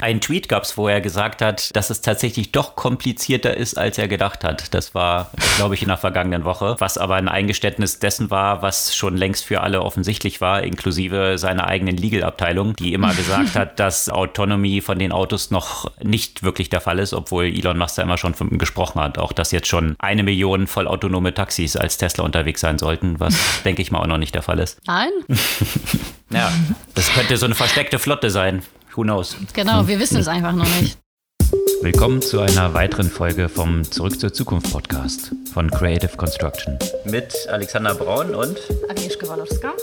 Ein Tweet gab es, wo er gesagt hat, dass es tatsächlich doch komplizierter ist, als er gedacht hat. Das war, glaube ich, in der vergangenen Woche, was aber ein Eingeständnis dessen war, was schon längst für alle offensichtlich war, inklusive seiner eigenen Legal-Abteilung, die immer gesagt hat, dass Autonomie von den Autos noch nicht wirklich der Fall ist, obwohl Elon Musk da immer schon von gesprochen hat. Auch dass jetzt schon eine Million vollautonome Taxis als Tesla unterwegs sein sollten, was, denke ich mal, auch noch nicht der Fall ist. Nein? ja, das könnte so eine versteckte Flotte sein. Who knows? Genau, wir wissen es einfach noch nicht. Willkommen zu einer weiteren Folge vom Zurück zur Zukunft Podcast von Creative Construction. Mit Alexander Braun und Agnieszka Walowska.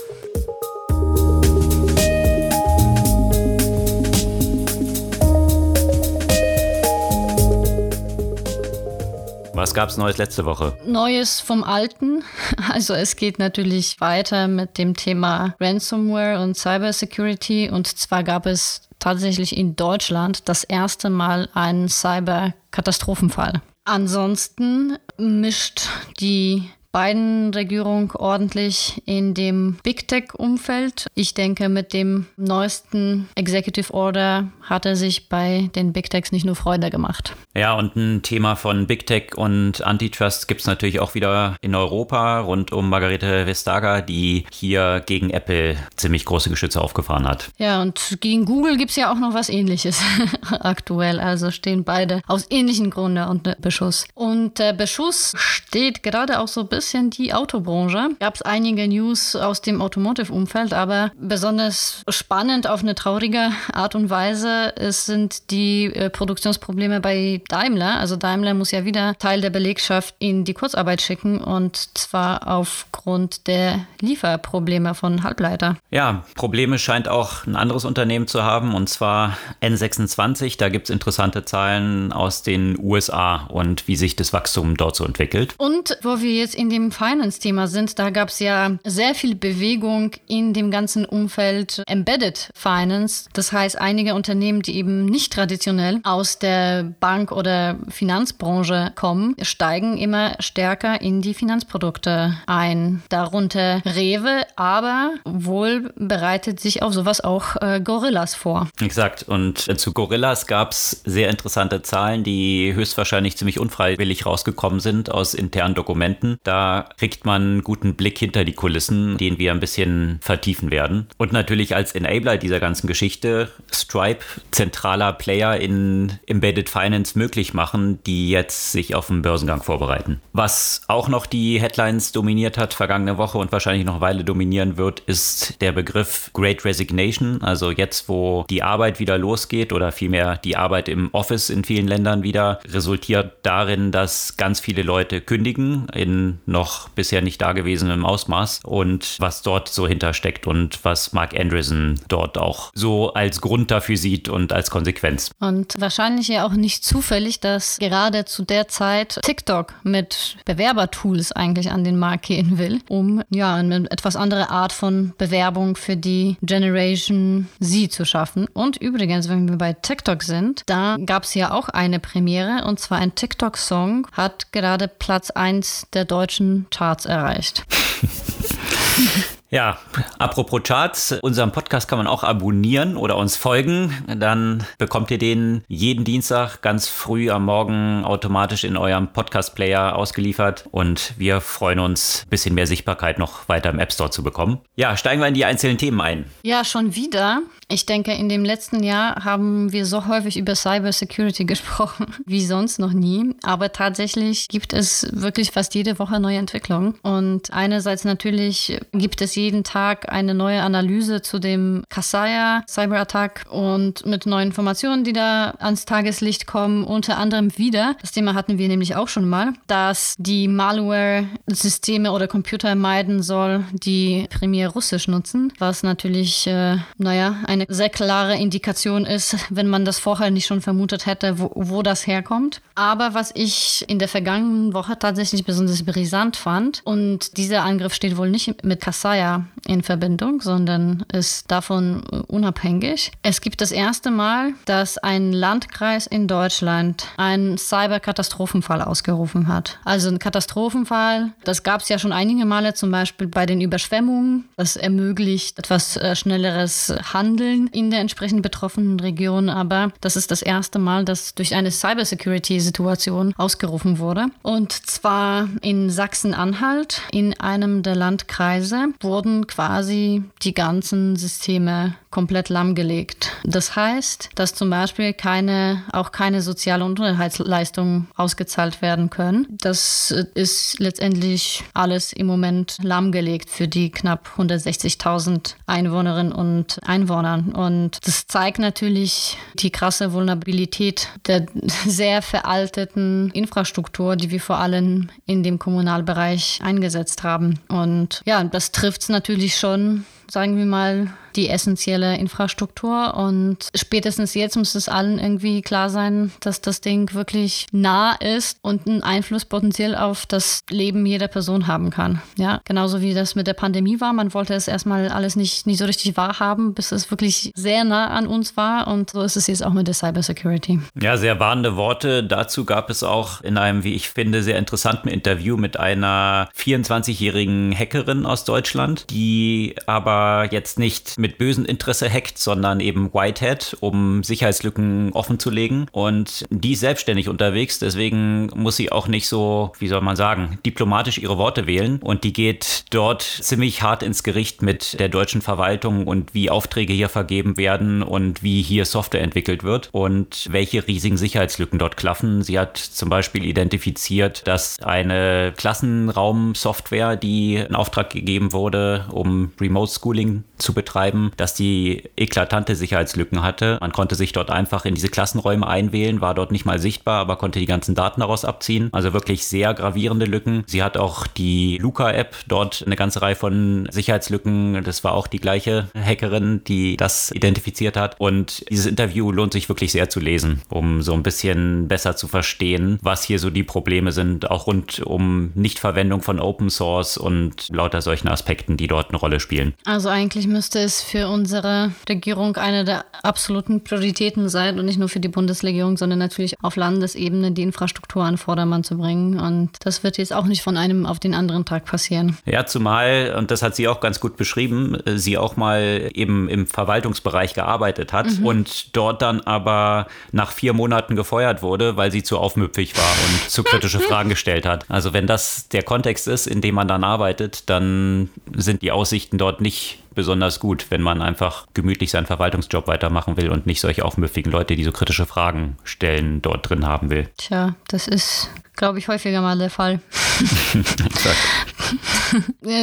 Was gab es Neues letzte Woche? Neues vom Alten. Also es geht natürlich weiter mit dem Thema Ransomware und Cybersecurity. Und zwar gab es tatsächlich in Deutschland das erste Mal einen Cyberkatastrophenfall. Ansonsten mischt die Biden-Regierung ordentlich in dem Big Tech-Umfeld. Ich denke, mit dem neuesten Executive Order hat er sich bei den Big Techs nicht nur Freude gemacht. Ja, und ein Thema von Big Tech und Antitrust gibt es natürlich auch wieder in Europa rund um Margarete Vestager, die hier gegen Apple ziemlich große Geschütze aufgefahren hat. Ja, und gegen Google gibt es ja auch noch was ähnliches aktuell. Also stehen beide aus ähnlichen Gründen unter Beschuss. Und der Beschuss steht gerade auch so ein bisschen bisschen die Autobranche. Gab es einige News aus dem Automotive-Umfeld, aber besonders spannend auf eine traurige Art und Weise sind die äh, Produktionsprobleme bei Daimler. Also Daimler muss ja wieder Teil der Belegschaft in die Kurzarbeit schicken und zwar aufgrund der Lieferprobleme von Halbleiter. Ja, Probleme scheint auch ein anderes Unternehmen zu haben und zwar N26. Da gibt es interessante Zahlen aus den USA und wie sich das Wachstum dort so entwickelt. Und wo wir jetzt in den dem Finance-Thema sind, da gab es ja sehr viel Bewegung in dem ganzen Umfeld Embedded Finance. Das heißt, einige Unternehmen, die eben nicht traditionell aus der Bank- oder Finanzbranche kommen, steigen immer stärker in die Finanzprodukte ein. Darunter Rewe, aber wohl bereitet sich auf sowas auch äh, Gorillas vor. Exakt. Und zu Gorillas gab es sehr interessante Zahlen, die höchstwahrscheinlich ziemlich unfreiwillig rausgekommen sind aus internen Dokumenten. Da kriegt man einen guten Blick hinter die Kulissen, den wir ein bisschen vertiefen werden. Und natürlich als Enabler dieser ganzen Geschichte Stripe, zentraler Player in Embedded Finance möglich machen, die jetzt sich auf den Börsengang vorbereiten. Was auch noch die Headlines dominiert hat vergangene Woche und wahrscheinlich noch eine Weile dominieren wird, ist der Begriff Great Resignation. Also jetzt, wo die Arbeit wieder losgeht oder vielmehr die Arbeit im Office in vielen Ländern wieder, resultiert darin, dass ganz viele Leute kündigen in noch bisher nicht dagewesenem Ausmaß und was dort so hintersteckt und was Mark Andreessen dort auch so als Grund dafür sieht und als Konsequenz. Und wahrscheinlich ja auch nicht zufällig, dass gerade zu der Zeit TikTok mit Bewerbertools eigentlich an den Markt gehen will, um ja eine etwas andere Art von Bewerbung für die Generation Z zu schaffen. Und übrigens, wenn wir bei TikTok sind, da gab es ja auch eine Premiere und zwar ein TikTok-Song hat gerade Platz 1 der deutschen deutschen Charts erreicht. Ja, apropos Charts, unseren Podcast kann man auch abonnieren oder uns folgen. Dann bekommt ihr den jeden Dienstag ganz früh am Morgen automatisch in eurem Podcast-Player ausgeliefert. Und wir freuen uns, ein bisschen mehr Sichtbarkeit noch weiter im App Store zu bekommen. Ja, steigen wir in die einzelnen Themen ein. Ja, schon wieder. Ich denke, in dem letzten Jahr haben wir so häufig über Cybersecurity gesprochen wie sonst noch nie. Aber tatsächlich gibt es wirklich fast jede Woche neue Entwicklungen. Und einerseits natürlich gibt es jeden Tag eine neue Analyse zu dem Kassaya Cyberattack und mit neuen Informationen, die da ans Tageslicht kommen. Unter anderem wieder, das Thema hatten wir nämlich auch schon mal, dass die Malware Systeme oder Computer meiden soll, die primär Russisch nutzen, was natürlich, äh, naja, eine sehr klare Indikation ist, wenn man das vorher nicht schon vermutet hätte, wo, wo das herkommt. Aber was ich in der vergangenen Woche tatsächlich besonders brisant fand, und dieser Angriff steht wohl nicht mit Kassaya Militär in Verbindung, sondern ist davon unabhängig. Es gibt das erste Mal, dass ein Landkreis in Deutschland einen Cyberkatastrophenfall ausgerufen hat. Also ein Katastrophenfall, das gab es ja schon einige Male, zum Beispiel bei den Überschwemmungen. Das ermöglicht etwas äh, schnelleres Handeln in der entsprechend betroffenen Region. Aber das ist das erste Mal, dass durch eine Cybersecurity-Situation ausgerufen wurde. Und zwar in Sachsen-Anhalt, in einem der Landkreise, wurden quasi die ganzen Systeme komplett lahmgelegt. Das heißt, dass zum Beispiel keine, auch keine soziale Unterhaltsleistungen ausgezahlt werden können. Das ist letztendlich alles im Moment lahmgelegt für die knapp 160.000 Einwohnerinnen und Einwohner. Und das zeigt natürlich die krasse Vulnerabilität der sehr veralteten Infrastruktur, die wir vor allem in dem Kommunalbereich eingesetzt haben. Und ja, das trifft natürlich schon sagen wir mal, die essentielle Infrastruktur. Und spätestens jetzt muss es allen irgendwie klar sein, dass das Ding wirklich nah ist und einen Einfluss potenziell auf das Leben jeder Person haben kann. Ja, genauso wie das mit der Pandemie war. Man wollte es erstmal alles nicht, nicht so richtig wahrhaben, bis es wirklich sehr nah an uns war. Und so ist es jetzt auch mit der Cybersecurity. Ja, sehr warnende Worte. Dazu gab es auch in einem, wie ich finde, sehr interessanten Interview mit einer 24-jährigen Hackerin aus Deutschland, die aber jetzt nicht mit bösem Interesse hackt, sondern eben Whitehead, um Sicherheitslücken offenzulegen. Und die ist selbstständig unterwegs, deswegen muss sie auch nicht so, wie soll man sagen, diplomatisch ihre Worte wählen. Und die geht dort ziemlich hart ins Gericht mit der deutschen Verwaltung und wie Aufträge hier vergeben werden und wie hier Software entwickelt wird und welche riesigen Sicherheitslücken dort klaffen. Sie hat zum Beispiel identifiziert, dass eine Klassenraumsoftware, die in Auftrag gegeben wurde, um Remote School Schooling zu betreiben, dass die eklatante Sicherheitslücken hatte. Man konnte sich dort einfach in diese Klassenräume einwählen, war dort nicht mal sichtbar, aber konnte die ganzen Daten daraus abziehen. Also wirklich sehr gravierende Lücken. Sie hat auch die Luca-App dort eine ganze Reihe von Sicherheitslücken. Das war auch die gleiche Hackerin, die das identifiziert hat. Und dieses Interview lohnt sich wirklich sehr zu lesen, um so ein bisschen besser zu verstehen, was hier so die Probleme sind, auch rund um Nichtverwendung von Open Source und lauter solchen Aspekten, die dort eine Rolle spielen. Also eigentlich müsste es für unsere Regierung eine der absoluten Prioritäten sein und nicht nur für die Bundesregierung, sondern natürlich auf Landesebene die Infrastruktur an Vordermann zu bringen. Und das wird jetzt auch nicht von einem auf den anderen Tag passieren. Ja, zumal, und das hat sie auch ganz gut beschrieben, sie auch mal eben im Verwaltungsbereich gearbeitet hat mhm. und dort dann aber nach vier Monaten gefeuert wurde, weil sie zu aufmüpfig war und zu kritische Fragen gestellt hat. Also wenn das der Kontext ist, in dem man dann arbeitet, dann sind die Aussichten dort nicht besonders gut, wenn man einfach gemütlich seinen Verwaltungsjob weitermachen will und nicht solche aufmüffigen Leute, die so kritische Fragen stellen, dort drin haben will. Tja, das ist glaube ich, häufiger mal der Fall.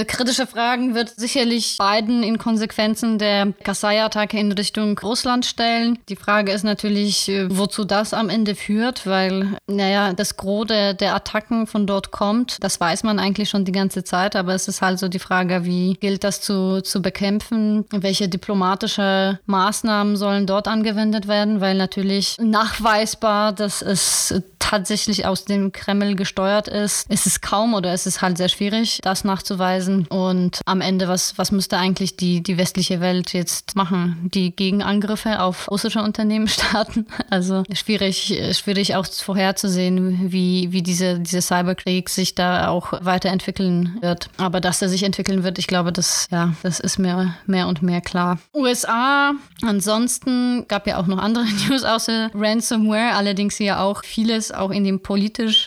Kritische Fragen wird sicherlich Biden in Konsequenzen der Kassai-Attacke in Richtung Russland stellen. Die Frage ist natürlich, äh, wozu das am Ende führt, weil, naja, das Gros der, der Attacken von dort kommt. Das weiß man eigentlich schon die ganze Zeit, aber es ist halt so die Frage, wie gilt das zu, zu bekämpfen? Welche diplomatische Maßnahmen sollen dort angewendet werden? Weil natürlich nachweisbar, dass es tatsächlich aus dem Kreml gesteuert ist, ist es kaum oder ist es halt sehr schwierig, das nachzuweisen. Und am Ende, was, was müsste eigentlich die, die westliche Welt jetzt machen? Die Gegenangriffe auf russische Unternehmen starten? Also schwierig, schwierig auch vorherzusehen, wie, wie diese, dieser Cyberkrieg sich da auch weiterentwickeln wird. Aber dass er sich entwickeln wird, ich glaube, das, ja, das ist mir mehr und mehr klar. USA, ansonsten gab ja auch noch andere News außer Ransomware, allerdings ja auch vieles auch in dem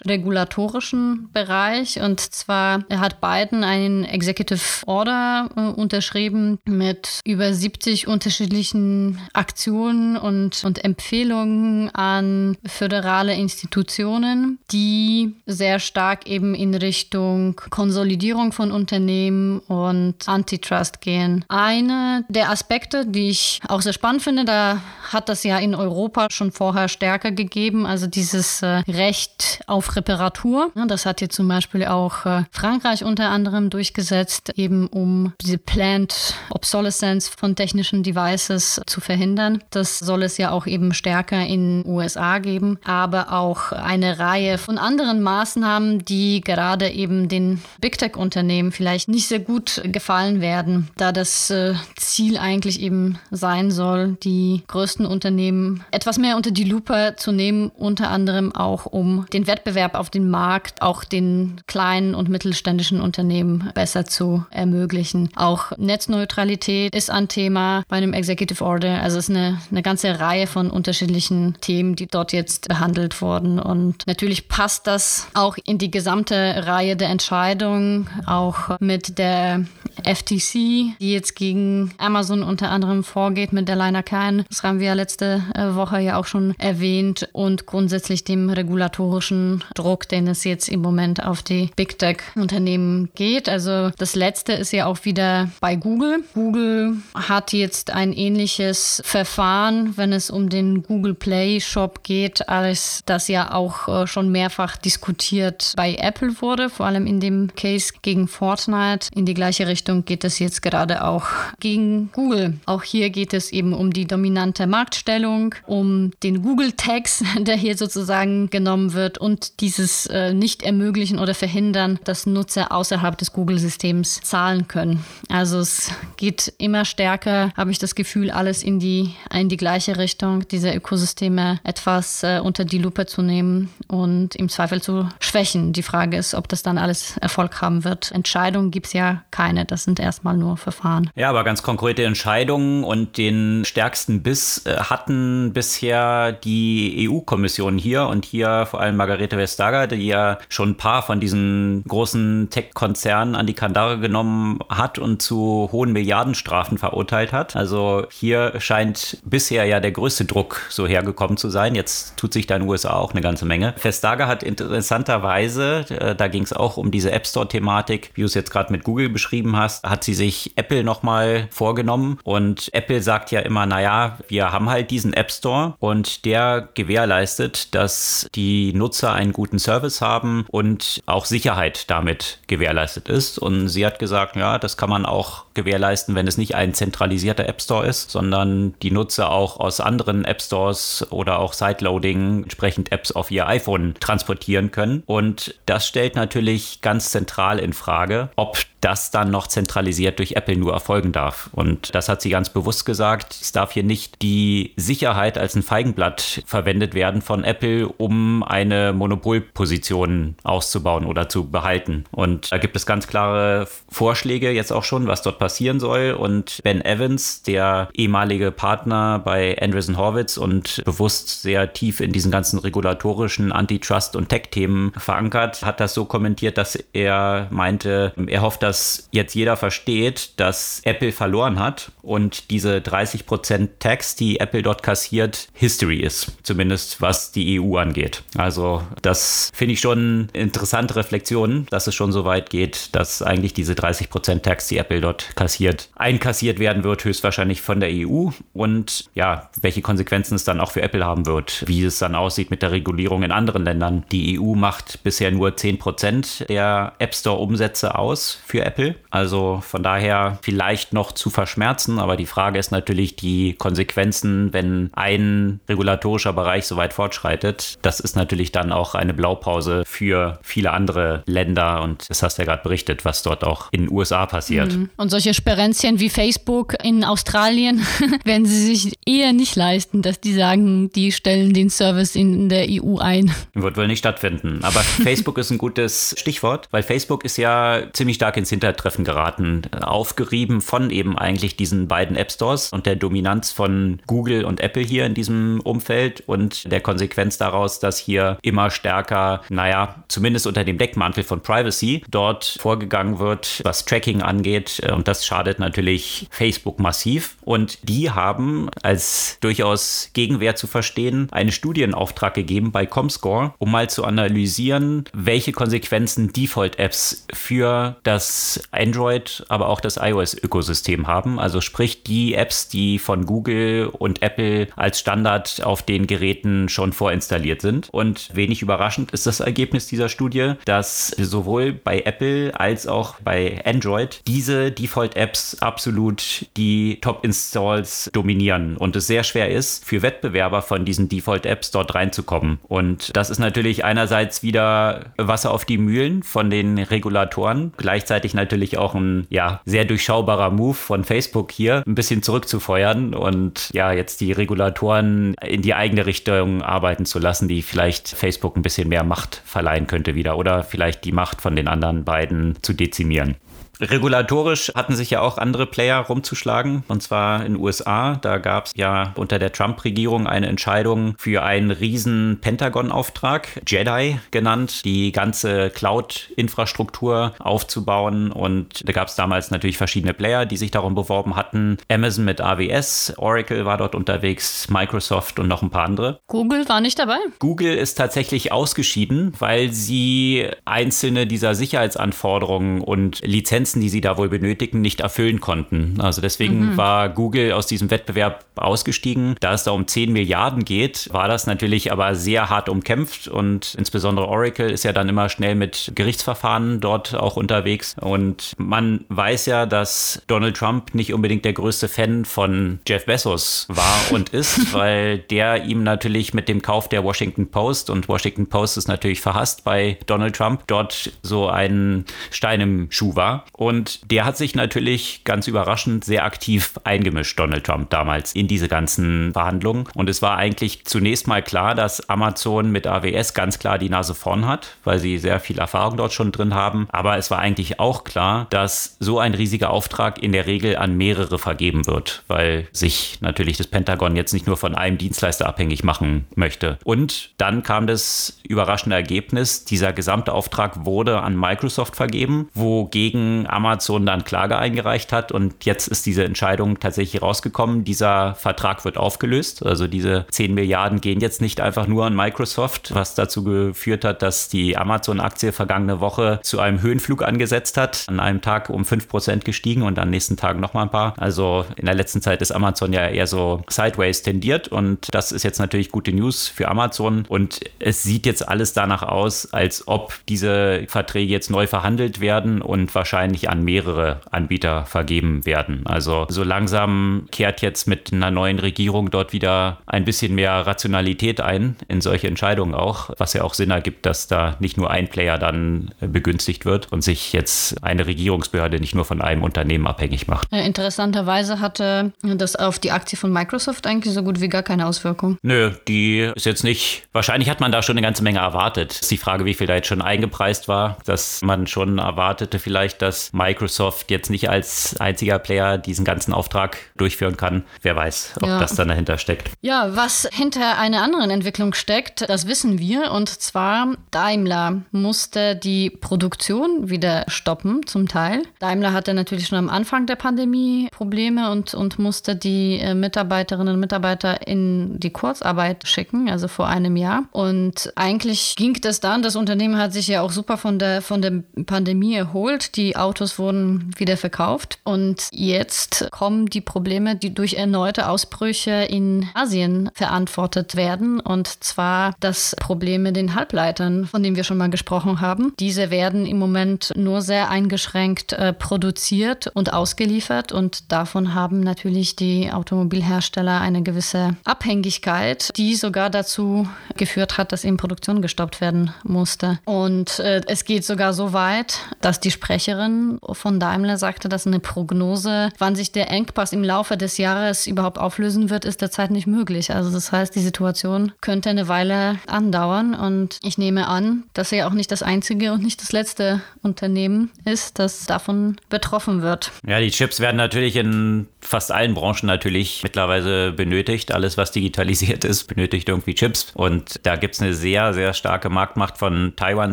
politisch-regulatorischen Bereich. Und zwar hat Biden einen Executive Order äh, unterschrieben mit über 70 unterschiedlichen Aktionen und, und Empfehlungen an föderale Institutionen, die sehr stark eben in Richtung Konsolidierung von Unternehmen und Antitrust gehen. Eine der Aspekte, die ich auch sehr spannend finde, da hat das ja in Europa schon vorher stärker gegeben, also dieses äh, Recht auf Reparatur. Das hat hier zum Beispiel auch äh, Frankreich unter anderem durchgesetzt, eben um diese Planned Obsolescence von technischen Devices zu verhindern. Das soll es ja auch eben stärker in USA geben, aber auch eine Reihe von anderen Maßnahmen, die gerade eben den Big Tech-Unternehmen vielleicht nicht sehr gut gefallen werden, da das äh, Ziel eigentlich eben sein soll, die größten Unternehmen etwas mehr unter die Lupe zu nehmen, unter anderem auch um den Wettbewerb auf dem Markt, auch den kleinen und mittelständischen Unternehmen besser zu ermöglichen. Auch Netzneutralität ist ein Thema bei einem Executive Order. Also es ist eine, eine ganze Reihe von unterschiedlichen Themen, die dort jetzt behandelt wurden. Und natürlich passt das auch in die gesamte Reihe der Entscheidungen, auch mit der FTC, die jetzt gegen Amazon unter anderem vorgeht mit der Liner Kine. Das haben wir ja letzte äh, Woche ja auch schon erwähnt und grundsätzlich dem regulatorischen Druck, den es jetzt im Moment auf die Big Tech Unternehmen geht. Also das letzte ist ja auch wieder bei Google. Google hat jetzt ein ähnliches Verfahren, wenn es um den Google Play Shop geht, als das ja auch äh, schon mehrfach diskutiert bei Apple wurde, vor allem in dem Case gegen Fortnite. In die gleiche Richtung geht es jetzt gerade auch gegen Google. Auch hier geht es eben um die dominante Marktstellung, um den Google-Tax, der hier sozusagen genommen wird und dieses äh, nicht ermöglichen oder verhindern, dass Nutzer außerhalb des Google-Systems zahlen können. Also es geht immer stärker, habe ich das Gefühl, alles in die, in die gleiche Richtung, diese Ökosysteme etwas äh, unter die Lupe zu nehmen und im Zweifel zu schwächen. Die Frage ist, ob das dann alles Erfolg haben wird. Entscheidungen gibt es ja keine, das sind erstmal nur Verfahren. Ja, aber ganz konkrete Entscheidungen und den stärksten Biss äh, hatten bisher die EU-Kommission hier und hier vor allem Margarete Vestager, die ja schon ein paar von diesen großen Tech-Konzernen an die Kandare genommen hat und zu hohen Milliardenstrafen verurteilt hat. Also hier scheint bisher ja der größte Druck so hergekommen zu sein. Jetzt tut sich da in den USA auch eine ganze Menge. Vestager hat interessanterweise, äh, da ging es auch um diese App Store-Thematik, wie du es jetzt gerade mit Google beschrieben hast, hat sie sich Apple nochmal vorgenommen und Apple sagt ja immer, naja, wir haben halt diesen App Store und der gewährleistet, dass die Nutzer einen guten Service haben und auch Sicherheit damit gewährleistet ist. Und sie hat gesagt, ja, das kann man auch gewährleisten, wenn es nicht ein zentralisierter App Store ist, sondern die Nutzer auch aus anderen App Stores oder auch Sideloading entsprechend Apps auf ihr iPhone transportieren können. Und das stellt natürlich ganz zentral in Frage, ob das dann noch zentralisiert durch Apple nur erfolgen darf. Und das hat sie ganz bewusst gesagt. Es darf hier nicht die Sicherheit als ein Feigenblatt verwendet werden von Apple, um eine Monopolposition auszubauen oder zu behalten. Und da gibt es ganz klare Vorschläge jetzt auch schon, was dort passieren soll. Und Ben Evans, der ehemalige Partner bei Andreessen Horwitz und bewusst sehr tief in diesen ganzen regulatorischen Antitrust- und Tech-Themen verankert, hat das so kommentiert, dass er meinte, er hofft, dass jetzt jeder versteht, dass Apple verloren hat und diese 30% Tax, die Apple dort kassiert, History ist. Zumindest was die EU angeht. Also das finde ich schon interessante Reflexion, dass es schon so weit geht, dass eigentlich diese 30% Tax, die Apple dort kassiert, einkassiert werden wird, höchstwahrscheinlich von der EU. Und ja, welche Konsequenzen es dann auch für Apple haben wird, wie es dann aussieht mit der Regulierung in anderen Ländern. Die EU macht bisher nur 10% der App Store-Umsätze aus für Apple. Also von daher vielleicht noch zu verschmerzen, aber die Frage ist natürlich die Konsequenzen, wenn ein regulatorischer Bereich so weit fortschreitet. Das ist natürlich dann auch eine Blaupause für viele andere Länder und das hast du ja gerade berichtet, was dort auch in den USA passiert. Mhm. Und solche Sperenzchen wie Facebook in Australien werden sie sich eher nicht leisten, dass die sagen, die stellen den Service in der EU ein. Wird wohl nicht stattfinden. Aber Facebook ist ein gutes Stichwort, weil Facebook ist ja ziemlich stark ins Hintertreffen geraten, aufgerieben von eben eigentlich diesen beiden App Stores und der Dominanz von Google und Apple hier in diesem Umfeld und der Konsequenz daraus, dass hier immer stärker, naja, zumindest unter dem Deckmantel von Privacy dort vorgegangen wird, was Tracking angeht. Und das schadet natürlich Facebook massiv. Und die haben als durchaus Gegenwehr zu verstehen einen Studienauftrag gegeben bei Comscore, um mal zu analysieren, welche Konsequenzen Default-Apps für das das Android, aber auch das iOS-Ökosystem haben. Also sprich die Apps, die von Google und Apple als Standard auf den Geräten schon vorinstalliert sind. Und wenig überraschend ist das Ergebnis dieser Studie, dass sowohl bei Apple als auch bei Android diese Default-Apps absolut die Top-Installs dominieren und es sehr schwer ist, für Wettbewerber von diesen Default-Apps dort reinzukommen. Und das ist natürlich einerseits wieder Wasser auf die Mühlen von den Regulatoren, gleichzeitig natürlich auch ein ja, sehr durchschaubarer Move von Facebook hier, ein bisschen zurückzufeuern und ja, jetzt die Regulatoren in die eigene Richtung arbeiten zu lassen, die vielleicht Facebook ein bisschen mehr Macht verleihen könnte wieder oder vielleicht die Macht von den anderen beiden zu dezimieren. Regulatorisch hatten sich ja auch andere Player rumzuschlagen, und zwar in den USA. Da gab es ja unter der Trump-Regierung eine Entscheidung für einen riesen Pentagon-Auftrag, JEDI genannt, die ganze Cloud-Infrastruktur aufzubauen. Und da gab es damals natürlich verschiedene Player, die sich darum beworben hatten. Amazon mit AWS, Oracle war dort unterwegs, Microsoft und noch ein paar andere. Google war nicht dabei. Google ist tatsächlich ausgeschieden, weil sie einzelne dieser Sicherheitsanforderungen und Lizenzen Lizenzen, die sie da wohl benötigen, nicht erfüllen konnten. Also deswegen mhm. war Google aus diesem Wettbewerb ausgestiegen. Da es da um 10 Milliarden geht, war das natürlich aber sehr hart umkämpft und insbesondere Oracle ist ja dann immer schnell mit Gerichtsverfahren dort auch unterwegs. Und man weiß ja, dass Donald Trump nicht unbedingt der größte Fan von Jeff Bezos war und ist, weil der ihm natürlich mit dem Kauf der Washington Post und Washington Post ist natürlich verhasst bei Donald Trump, dort so ein Stein im Schuh war. Und der hat sich natürlich ganz überraschend sehr aktiv eingemischt, Donald Trump damals, in diese ganzen Verhandlungen. Und es war eigentlich zunächst mal klar, dass Amazon mit AWS ganz klar die Nase vorn hat, weil sie sehr viel Erfahrung dort schon drin haben. Aber es war eigentlich auch klar, dass so ein riesiger Auftrag in der Regel an mehrere vergeben wird, weil sich natürlich das Pentagon jetzt nicht nur von einem Dienstleister abhängig machen möchte. Und dann kam das überraschende Ergebnis, dieser gesamte Auftrag wurde an Microsoft vergeben, wogegen Amazon dann Klage eingereicht hat und jetzt ist diese Entscheidung tatsächlich rausgekommen. Dieser Vertrag wird aufgelöst. Also diese 10 Milliarden gehen jetzt nicht einfach nur an Microsoft, was dazu geführt hat, dass die Amazon-Aktie vergangene Woche zu einem Höhenflug angesetzt hat. An einem Tag um 5% gestiegen und am nächsten Tag nochmal ein paar. Also in der letzten Zeit ist Amazon ja eher so sideways tendiert und das ist jetzt natürlich gute News für Amazon und es sieht jetzt alles danach aus, als ob diese Verträge jetzt neu verhandelt werden und wahrscheinlich wahrscheinlich an mehrere Anbieter vergeben werden. Also so langsam kehrt jetzt mit einer neuen Regierung dort wieder ein bisschen mehr Rationalität ein in solche Entscheidungen auch, was ja auch Sinn ergibt, dass da nicht nur ein Player dann begünstigt wird und sich jetzt eine Regierungsbehörde nicht nur von einem Unternehmen abhängig macht. Interessanterweise hatte das auf die Aktie von Microsoft eigentlich so gut wie gar keine Auswirkung. Nö, die ist jetzt nicht. Wahrscheinlich hat man da schon eine ganze Menge erwartet. Ist die Frage, wie viel da jetzt schon eingepreist war, dass man schon erwartete vielleicht, dass Microsoft jetzt nicht als einziger Player diesen ganzen Auftrag durchführen kann. Wer weiß, ob ja. das dann dahinter steckt. Ja, was hinter einer anderen Entwicklung steckt, das wissen wir. Und zwar Daimler musste die Produktion wieder stoppen, zum Teil. Daimler hatte natürlich schon am Anfang der Pandemie Probleme und, und musste die äh, Mitarbeiterinnen und Mitarbeiter in die Kurzarbeit schicken, also vor einem Jahr. Und eigentlich ging das dann, das Unternehmen hat sich ja auch super von der, von der Pandemie erholt. Die Autos Autos wurden wieder verkauft. Und jetzt kommen die Probleme, die durch erneute Ausbrüche in Asien verantwortet werden. Und zwar das Problem mit den Halbleitern, von denen wir schon mal gesprochen haben. Diese werden im Moment nur sehr eingeschränkt äh, produziert und ausgeliefert. Und davon haben natürlich die Automobilhersteller eine gewisse Abhängigkeit, die sogar dazu geführt hat, dass eben Produktion gestoppt werden musste. Und äh, es geht sogar so weit, dass die Sprecherin von Daimler sagte, dass eine Prognose, wann sich der Engpass im Laufe des Jahres überhaupt auflösen wird, ist derzeit nicht möglich. Also das heißt, die Situation könnte eine Weile andauern und ich nehme an, dass er auch nicht das einzige und nicht das letzte Unternehmen ist, das davon betroffen wird. Ja, die Chips werden natürlich in fast allen Branchen natürlich mittlerweile benötigt. Alles, was digitalisiert ist, benötigt irgendwie Chips. Und da gibt es eine sehr, sehr starke Marktmacht von Taiwan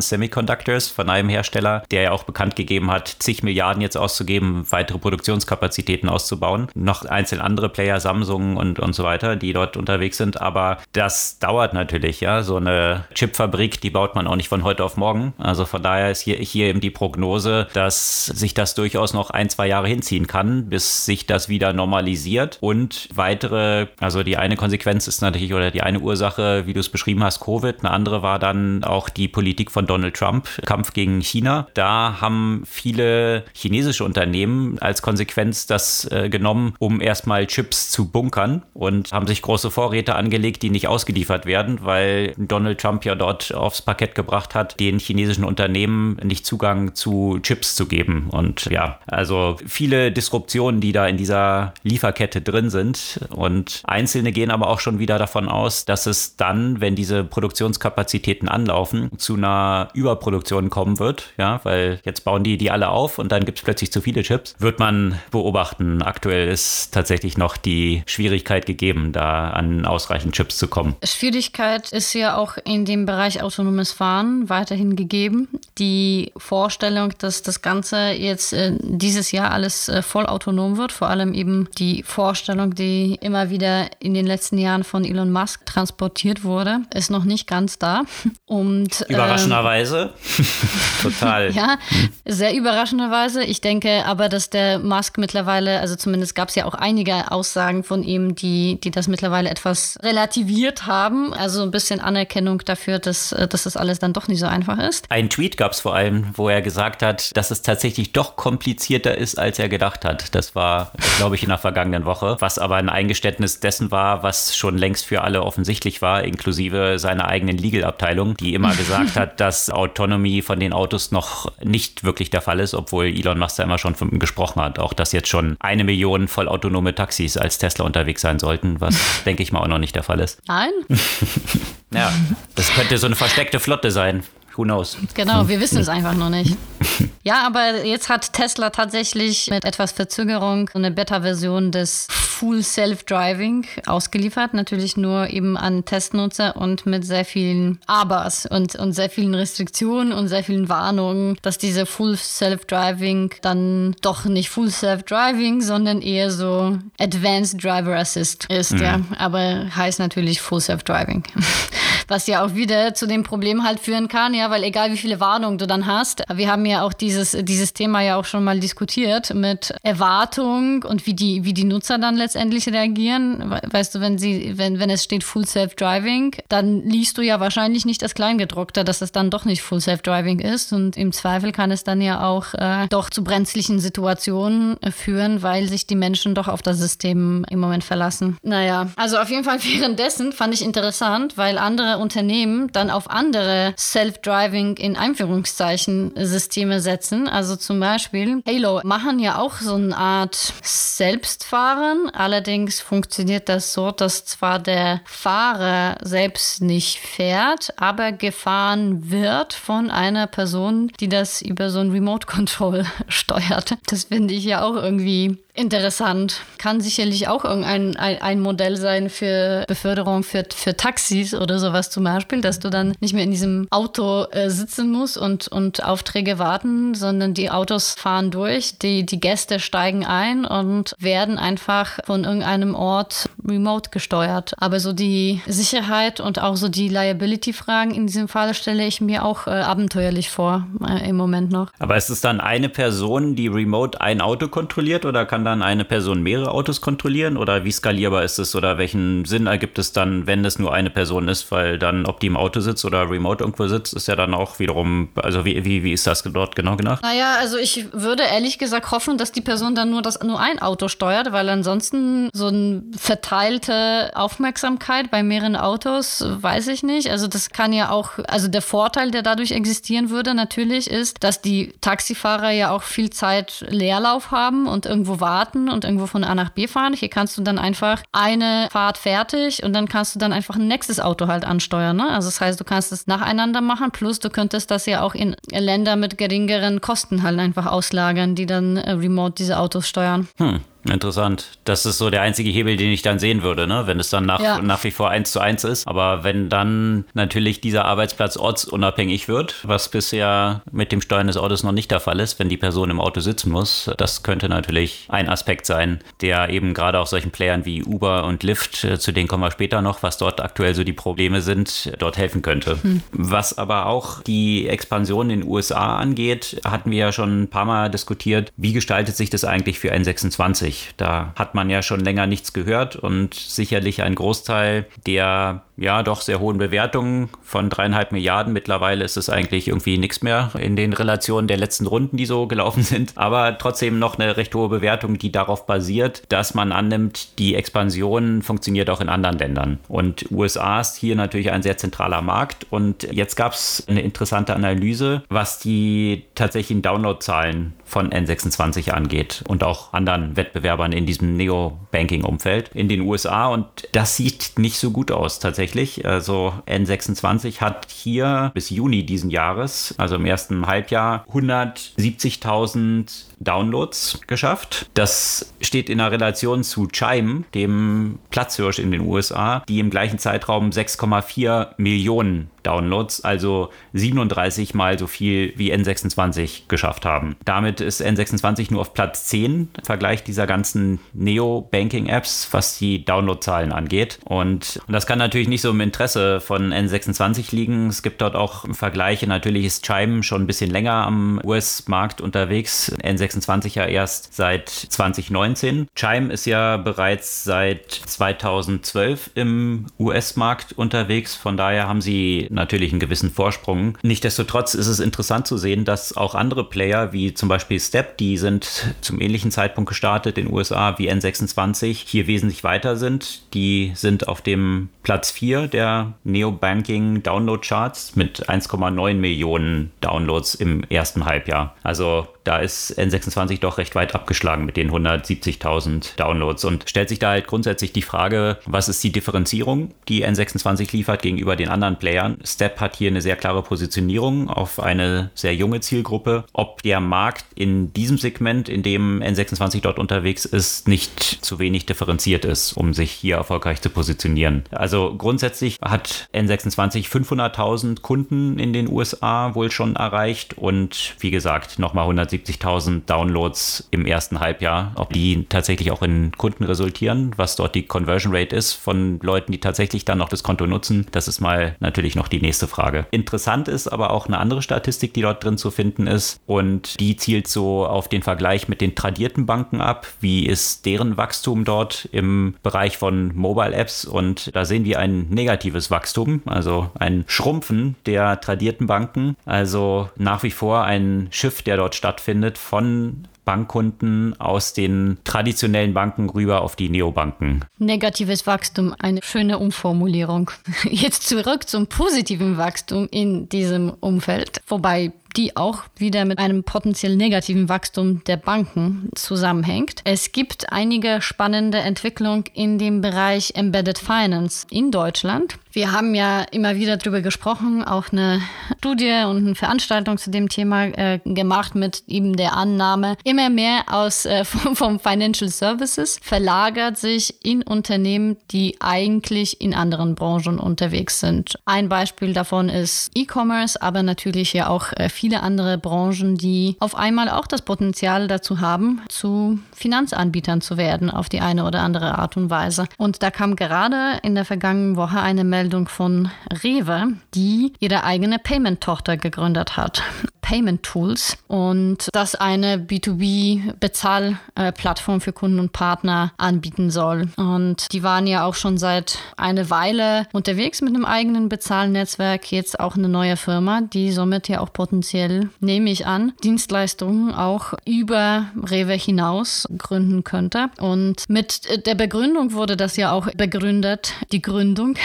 Semiconductors, von einem Hersteller, der ja auch bekannt gegeben hat, zig Milliarden jetzt auszugeben, weitere Produktionskapazitäten auszubauen. Noch einzeln andere Player, Samsung und, und so weiter, die dort unterwegs sind. Aber das dauert natürlich, ja. So eine Chipfabrik, die baut man auch nicht von heute auf morgen. Also von daher ist hier, hier eben die Prognose, dass sich das durchaus noch ein, zwei Jahre hinziehen kann, bis sich das wieder normalisiert und weitere, also die eine Konsequenz ist natürlich oder die eine Ursache, wie du es beschrieben hast, Covid. Eine andere war dann auch die Politik von Donald Trump, Kampf gegen China. Da haben viele chinesische Unternehmen als Konsequenz das äh, genommen, um erstmal Chips zu bunkern und haben sich große Vorräte angelegt, die nicht ausgeliefert werden, weil Donald Trump ja dort aufs Parkett gebracht hat, den chinesischen Unternehmen nicht Zugang zu Chips zu geben. Und ja, also viele Disruptionen, die da in dieser Lieferkette drin sind. Und Einzelne gehen aber auch schon wieder davon aus, dass es dann, wenn diese Produktionskapazitäten anlaufen, zu einer Überproduktion kommen wird. Ja, weil jetzt bauen die die alle auf und dann gibt es plötzlich zu viele Chips. Wird man beobachten. Aktuell ist tatsächlich noch die Schwierigkeit gegeben, da an ausreichend Chips zu kommen. Schwierigkeit ist ja auch in dem Bereich autonomes Fahren weiterhin gegeben. Die Vorstellung, dass das Ganze jetzt äh, dieses Jahr alles äh, voll autonom wird, vor allem eben die Vorstellung, die immer wieder in den letzten Jahren von Elon Musk transportiert wurde, ist noch nicht ganz da. Und, Überraschenderweise. Ähm, Total. ja, sehr überraschenderweise. Ich denke aber, dass der Musk mittlerweile, also zumindest gab es ja auch einige Aussagen von ihm, die, die das mittlerweile etwas relativiert haben. Also ein bisschen Anerkennung dafür, dass, äh, dass das alles dann doch nicht so einfach ist. Ein Tweet gab es vor allem, wo er gesagt hat, dass es tatsächlich doch komplizierter ist, als er gedacht hat. Das war, glaube ich, in der vergangenen Woche, was aber ein Eingeständnis dessen war, was schon längst für alle offensichtlich war, inklusive seiner eigenen Legal-Abteilung, die immer gesagt hat, dass Autonomy von den Autos noch nicht wirklich der Fall ist, obwohl Elon Musk da immer schon von gesprochen hat. Auch dass jetzt schon eine Million vollautonome Taxis als Tesla unterwegs sein sollten, was denke ich mal auch noch nicht der Fall ist. Nein. ja, das könnte so eine versteckte Flotte sein. Who knows? Genau, wir wissen es einfach noch nicht. Ja, aber jetzt hat Tesla tatsächlich mit etwas Verzögerung eine Beta-Version des Full Self-Driving ausgeliefert. Natürlich nur eben an Testnutzer und mit sehr vielen Abers und, und sehr vielen Restriktionen und sehr vielen Warnungen, dass diese Full Self-Driving dann doch nicht Full Self-Driving, sondern eher so Advanced Driver Assist ist. Mhm. Ja, aber heißt natürlich Full Self-Driving. Was ja auch wieder zu dem Problem halt führen kann, ja, weil egal wie viele Warnungen du dann hast, wir haben ja auch dieses, dieses Thema ja auch schon mal diskutiert mit Erwartung und wie die, wie die Nutzer dann letztendlich reagieren. Weißt du, wenn sie, wenn, wenn es steht Full Self-Driving, dann liest du ja wahrscheinlich nicht das Kleingedruckte, dass es dann doch nicht Full Self-Driving ist. Und im Zweifel kann es dann ja auch äh, doch zu brenzlichen Situationen äh, führen, weil sich die Menschen doch auf das System im Moment verlassen. Naja, also auf jeden Fall währenddessen fand ich interessant, weil andere Unternehmen dann auf andere Self-Driving in Einführungszeichen Systeme setzen. Also zum Beispiel Halo machen ja auch so eine Art Selbstfahren. Allerdings funktioniert das so, dass zwar der Fahrer selbst nicht fährt, aber gefahren wird von einer Person, die das über so ein Remote Control steuert. Das finde ich ja auch irgendwie Interessant. Kann sicherlich auch irgendein ein, ein Modell sein für Beförderung für, für Taxis oder sowas zum Beispiel, dass du dann nicht mehr in diesem Auto äh, sitzen musst und, und Aufträge warten, sondern die Autos fahren durch, die, die Gäste steigen ein und werden einfach von irgendeinem Ort remote gesteuert. Aber so die Sicherheit und auch so die Liability-Fragen in diesem Fall stelle ich mir auch äh, abenteuerlich vor äh, im Moment noch. Aber ist es dann eine Person, die remote ein Auto kontrolliert oder kann dann eine Person mehrere Autos kontrollieren oder wie skalierbar ist es oder welchen Sinn ergibt es dann, wenn es nur eine Person ist, weil dann, ob die im Auto sitzt oder remote irgendwo sitzt, ist ja dann auch wiederum, also wie, wie, wie ist das dort genau gemacht? Naja, also ich würde ehrlich gesagt hoffen, dass die Person dann nur das nur ein Auto steuert, weil ansonsten so eine verteilte Aufmerksamkeit bei mehreren Autos, weiß ich nicht. Also das kann ja auch, also der Vorteil, der dadurch existieren würde, natürlich ist, dass die Taxifahrer ja auch viel Zeit Leerlauf haben und irgendwo warten warten und irgendwo von A nach B fahren. Hier kannst du dann einfach eine Fahrt fertig und dann kannst du dann einfach ein nächstes Auto halt ansteuern. Ne? Also das heißt, du kannst es nacheinander machen, plus du könntest das ja auch in Länder mit geringeren Kosten halt einfach auslagern, die dann äh, remote diese Autos steuern. Hm. Interessant. Das ist so der einzige Hebel, den ich dann sehen würde, ne? wenn es dann nach, ja. nach wie vor eins zu eins ist. Aber wenn dann natürlich dieser Arbeitsplatz ortsunabhängig wird, was bisher mit dem Steuern des Autos noch nicht der Fall ist, wenn die Person im Auto sitzen muss, das könnte natürlich ein Aspekt sein, der eben gerade auch solchen Playern wie Uber und Lyft, äh, zu denen kommen wir später noch, was dort aktuell so die Probleme sind, dort helfen könnte. Hm. Was aber auch die Expansion in den USA angeht, hatten wir ja schon ein paar Mal diskutiert, wie gestaltet sich das eigentlich für N26? Da hat man ja schon länger nichts gehört und sicherlich ein Großteil der ja doch sehr hohen Bewertungen von dreieinhalb Milliarden. Mittlerweile ist es eigentlich irgendwie nichts mehr in den Relationen der letzten Runden, die so gelaufen sind. Aber trotzdem noch eine recht hohe Bewertung, die darauf basiert, dass man annimmt, die Expansion funktioniert auch in anderen Ländern. Und USA ist hier natürlich ein sehr zentraler Markt. Und jetzt gab es eine interessante Analyse, was die tatsächlichen Downloadzahlen von N26 angeht und auch anderen Wettbewerbern in diesem Neo-Banking-Umfeld in den USA. Und das sieht nicht so gut aus tatsächlich. Also N26 hat hier bis Juni diesen Jahres, also im ersten Halbjahr, 170.000 Downloads geschafft. Das steht in einer Relation zu Chime, dem Platzhirsch in den USA, die im gleichen Zeitraum 6,4 Millionen Downloads, also 37 mal so viel wie N26 geschafft haben. Damit ist N26 nur auf Platz 10 im Vergleich dieser ganzen Neo-Banking-Apps, was die Downloadzahlen angeht. Und das kann natürlich nicht so im Interesse von N26 liegen. Es gibt dort auch Vergleiche. Natürlich ist Chime schon ein bisschen länger am US-Markt unterwegs. N26 ja erst seit 2019. Chime ist ja bereits seit 2012 im US-Markt unterwegs. Von daher haben sie natürlich einen gewissen Vorsprung. Nichtsdestotrotz ist es interessant zu sehen, dass auch andere Player wie zum Beispiel Step, die sind zum ähnlichen Zeitpunkt gestartet in den USA wie N26, hier wesentlich weiter sind. Die sind auf dem Platz 4 der Neo-Banking Download Charts mit 1,9 Millionen Downloads im ersten Halbjahr. Also da ist N26 doch recht weit abgeschlagen mit den 170.000 Downloads und stellt sich da halt grundsätzlich die Frage, was ist die Differenzierung, die N26 liefert gegenüber den anderen Playern. Step hat hier eine sehr klare Positionierung auf eine sehr junge Zielgruppe. Ob der Markt in diesem Segment, in dem N26 dort unterwegs ist, nicht zu wenig differenziert ist, um sich hier erfolgreich zu positionieren. Also grundsätzlich hat N26 500.000 Kunden in den USA wohl schon erreicht und wie gesagt nochmal 170 170.000 Downloads im ersten Halbjahr. Ob die tatsächlich auch in Kunden resultieren, was dort die Conversion Rate ist von Leuten, die tatsächlich dann noch das Konto nutzen, das ist mal natürlich noch die nächste Frage. Interessant ist aber auch eine andere Statistik, die dort drin zu finden ist und die zielt so auf den Vergleich mit den tradierten Banken ab. Wie ist deren Wachstum dort im Bereich von Mobile Apps? Und da sehen wir ein negatives Wachstum, also ein Schrumpfen der tradierten Banken. Also nach wie vor ein Schiff, der dort stattfindet stattfindet von Bankkunden aus den traditionellen Banken rüber auf die Neobanken. Negatives Wachstum, eine schöne Umformulierung. Jetzt zurück zum positiven Wachstum in diesem Umfeld. Wobei die auch wieder mit einem potenziell negativen Wachstum der Banken zusammenhängt. Es gibt einige spannende Entwicklungen in dem Bereich Embedded Finance in Deutschland. Wir haben ja immer wieder darüber gesprochen, auch eine Studie und eine Veranstaltung zu dem Thema äh, gemacht mit eben der Annahme, immer mehr aus äh, vom, vom Financial Services verlagert sich in Unternehmen, die eigentlich in anderen Branchen unterwegs sind. Ein Beispiel davon ist E-Commerce, aber natürlich ja auch äh, viele andere Branchen, die auf einmal auch das Potenzial dazu haben, zu Finanzanbietern zu werden auf die eine oder andere Art und Weise. Und da kam gerade in der vergangenen Woche eine Meldung Meldung von Rewe, die ihre eigene Payment-Tochter gegründet hat. Payment Tools und das eine B2B-Bezahlplattform für Kunden und Partner anbieten soll. Und die waren ja auch schon seit einer Weile unterwegs mit einem eigenen Bezahlnetzwerk, jetzt auch eine neue Firma, die somit ja auch potenziell, nehme ich an, Dienstleistungen auch über Rewe hinaus gründen könnte. Und mit der Begründung wurde das ja auch begründet, die Gründung,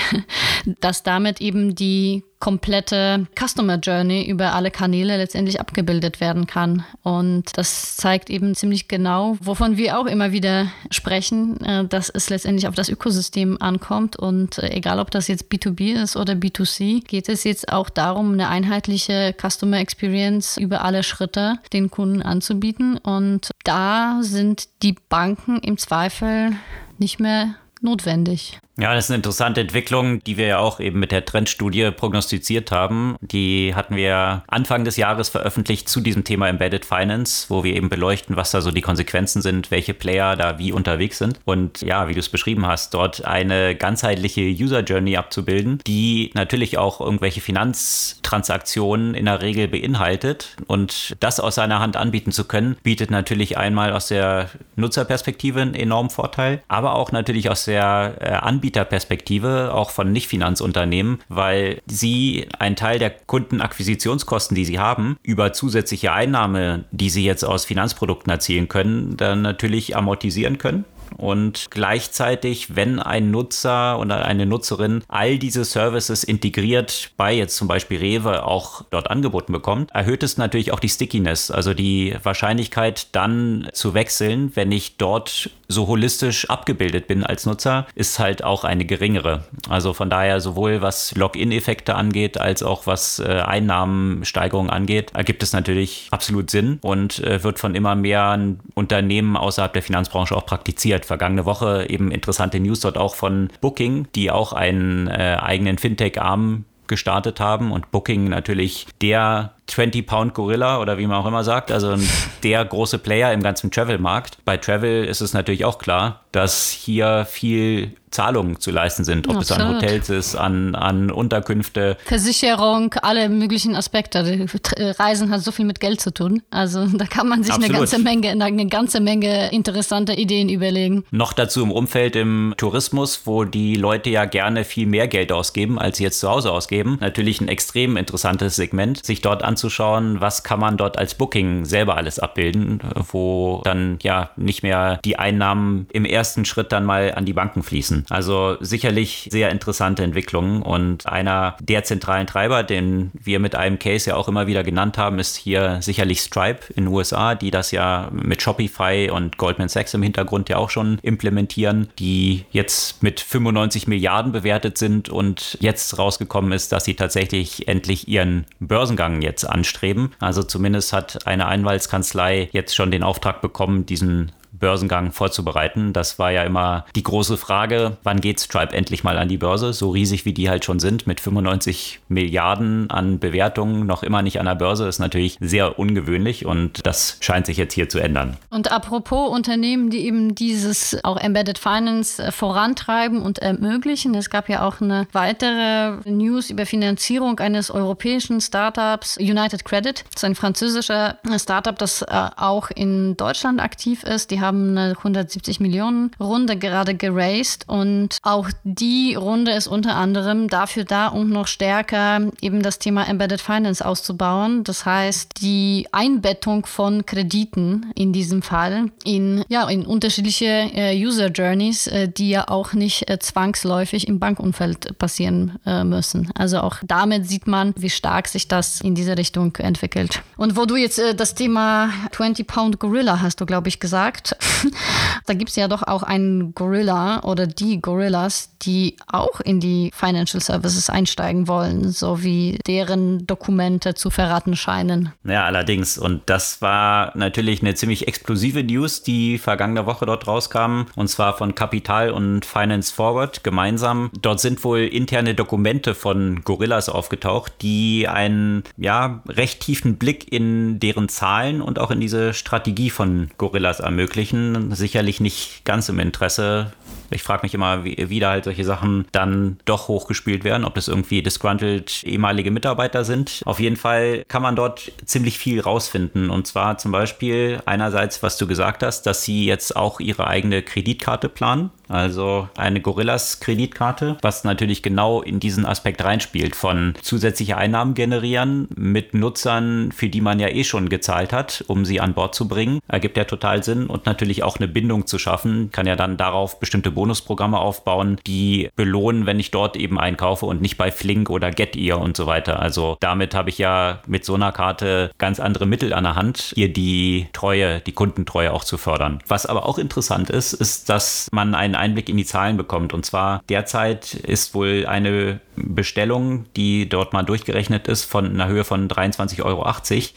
dass damit eben die komplette Customer Journey über alle Kanäle letztendlich abgebildet werden kann. Und das zeigt eben ziemlich genau, wovon wir auch immer wieder sprechen, äh, dass es letztendlich auf das Ökosystem ankommt. Und äh, egal, ob das jetzt B2B ist oder B2C, geht es jetzt auch darum, eine einheitliche Customer Experience über alle Schritte den Kunden anzubieten. Und da sind die Banken im Zweifel nicht mehr notwendig. Ja, das ist eine interessante Entwicklung, die wir ja auch eben mit der Trendstudie prognostiziert haben. Die hatten wir Anfang des Jahres veröffentlicht zu diesem Thema Embedded Finance, wo wir eben beleuchten, was da so die Konsequenzen sind, welche Player da wie unterwegs sind. Und ja, wie du es beschrieben hast, dort eine ganzheitliche User Journey abzubilden, die natürlich auch irgendwelche Finanztransaktionen in der Regel beinhaltet. Und das aus seiner Hand anbieten zu können, bietet natürlich einmal aus der Nutzerperspektive einen enormen Vorteil, aber auch natürlich aus der äh, Anbieter Anbieterperspektive, auch von Nicht-Finanzunternehmen, weil sie einen Teil der Kundenakquisitionskosten, die sie haben, über zusätzliche Einnahme, die sie jetzt aus Finanzprodukten erzielen können, dann natürlich amortisieren können. Und gleichzeitig, wenn ein Nutzer oder eine Nutzerin all diese Services integriert bei jetzt zum Beispiel Rewe auch dort angeboten bekommt, erhöht es natürlich auch die Stickiness, also die Wahrscheinlichkeit dann zu wechseln, wenn ich dort so holistisch abgebildet bin als Nutzer, ist halt auch eine geringere. Also von daher sowohl was Login-Effekte angeht, als auch was äh, Einnahmensteigerung angeht, ergibt es natürlich absolut Sinn und äh, wird von immer mehr Unternehmen außerhalb der Finanzbranche auch praktiziert vergangene Woche eben interessante News dort auch von Booking, die auch einen äh, eigenen Fintech-Arm gestartet haben und Booking natürlich der 20-Pound-Gorilla oder wie man auch immer sagt, also der große Player im ganzen Travel-Markt. Bei Travel ist es natürlich auch klar, dass hier viel Zahlungen zu leisten sind, ob Absolut. es an Hotels ist, an, an Unterkünfte. Versicherung, alle möglichen Aspekte. Reisen hat so viel mit Geld zu tun. Also da kann man sich eine ganze Menge, eine ganze Menge interessante Ideen überlegen. Noch dazu im Umfeld im Tourismus, wo die Leute ja gerne viel mehr Geld ausgeben, als sie jetzt zu Hause ausgeben. Natürlich ein extrem interessantes Segment, sich dort anzuschauen, was kann man dort als Booking selber alles abbilden, wo dann ja nicht mehr die Einnahmen im ersten Schritt dann mal an die Banken fließen. Also sicherlich sehr interessante Entwicklungen und einer der zentralen Treiber, den wir mit einem Case ja auch immer wieder genannt haben, ist hier sicherlich Stripe in den USA, die das ja mit Shopify und Goldman Sachs im Hintergrund ja auch schon implementieren, die jetzt mit 95 Milliarden bewertet sind und jetzt rausgekommen ist, dass sie tatsächlich endlich ihren Börsengang jetzt anstreben. Also zumindest hat eine Anwaltskanzlei jetzt schon den Auftrag bekommen, diesen Börsengang vorzubereiten. Das war ja immer die große Frage, wann geht Stripe endlich mal an die Börse? So riesig wie die halt schon sind, mit 95 Milliarden an Bewertungen noch immer nicht an der Börse, ist natürlich sehr ungewöhnlich und das scheint sich jetzt hier zu ändern. Und apropos Unternehmen, die eben dieses auch Embedded Finance äh, vorantreiben und ermöglichen, es gab ja auch eine weitere News über Finanzierung eines europäischen Startups, United Credit. Das ist ein französischer Startup, das äh, auch in Deutschland aktiv ist. Die haben haben eine 170 Millionen Runde gerade geraced und auch die Runde ist unter anderem dafür da, um noch stärker eben das Thema Embedded Finance auszubauen. Das heißt, die Einbettung von Krediten in diesem Fall in, ja, in unterschiedliche äh, User Journeys, äh, die ja auch nicht äh, zwangsläufig im Bankumfeld passieren äh, müssen. Also auch damit sieht man, wie stark sich das in diese Richtung entwickelt. Und wo du jetzt äh, das Thema 20 Pound Gorilla hast du, glaube ich, gesagt, da gibt es ja doch auch einen Gorilla oder die Gorillas, die auch in die Financial Services einsteigen wollen, so wie deren Dokumente zu verraten scheinen. Ja, allerdings. Und das war natürlich eine ziemlich explosive News, die vergangene Woche dort rauskam. Und zwar von Capital und Finance Forward gemeinsam. Dort sind wohl interne Dokumente von Gorillas aufgetaucht, die einen ja, recht tiefen Blick in deren Zahlen und auch in diese Strategie von Gorillas ermöglichen. Sicherlich nicht ganz im Interesse ich frage mich immer, wie, wie da halt solche Sachen dann doch hochgespielt werden, ob das irgendwie disgruntled ehemalige Mitarbeiter sind. Auf jeden Fall kann man dort ziemlich viel rausfinden. Und zwar zum Beispiel einerseits, was du gesagt hast, dass sie jetzt auch ihre eigene Kreditkarte planen. Also eine Gorillas-Kreditkarte, was natürlich genau in diesen Aspekt reinspielt von zusätzliche Einnahmen generieren mit Nutzern, für die man ja eh schon gezahlt hat, um sie an Bord zu bringen. Ergibt ja total Sinn und natürlich auch eine Bindung zu schaffen, kann ja dann darauf bestimmte Bonusprogramme aufbauen, die belohnen, wenn ich dort eben einkaufe und nicht bei Flink oder Getear und so weiter. Also damit habe ich ja mit so einer Karte ganz andere Mittel an der Hand, hier die Treue, die Kundentreue auch zu fördern. Was aber auch interessant ist, ist, dass man einen Einblick in die Zahlen bekommt. Und zwar derzeit ist wohl eine Bestellung, die dort mal durchgerechnet ist, von einer Höhe von 23,80 Euro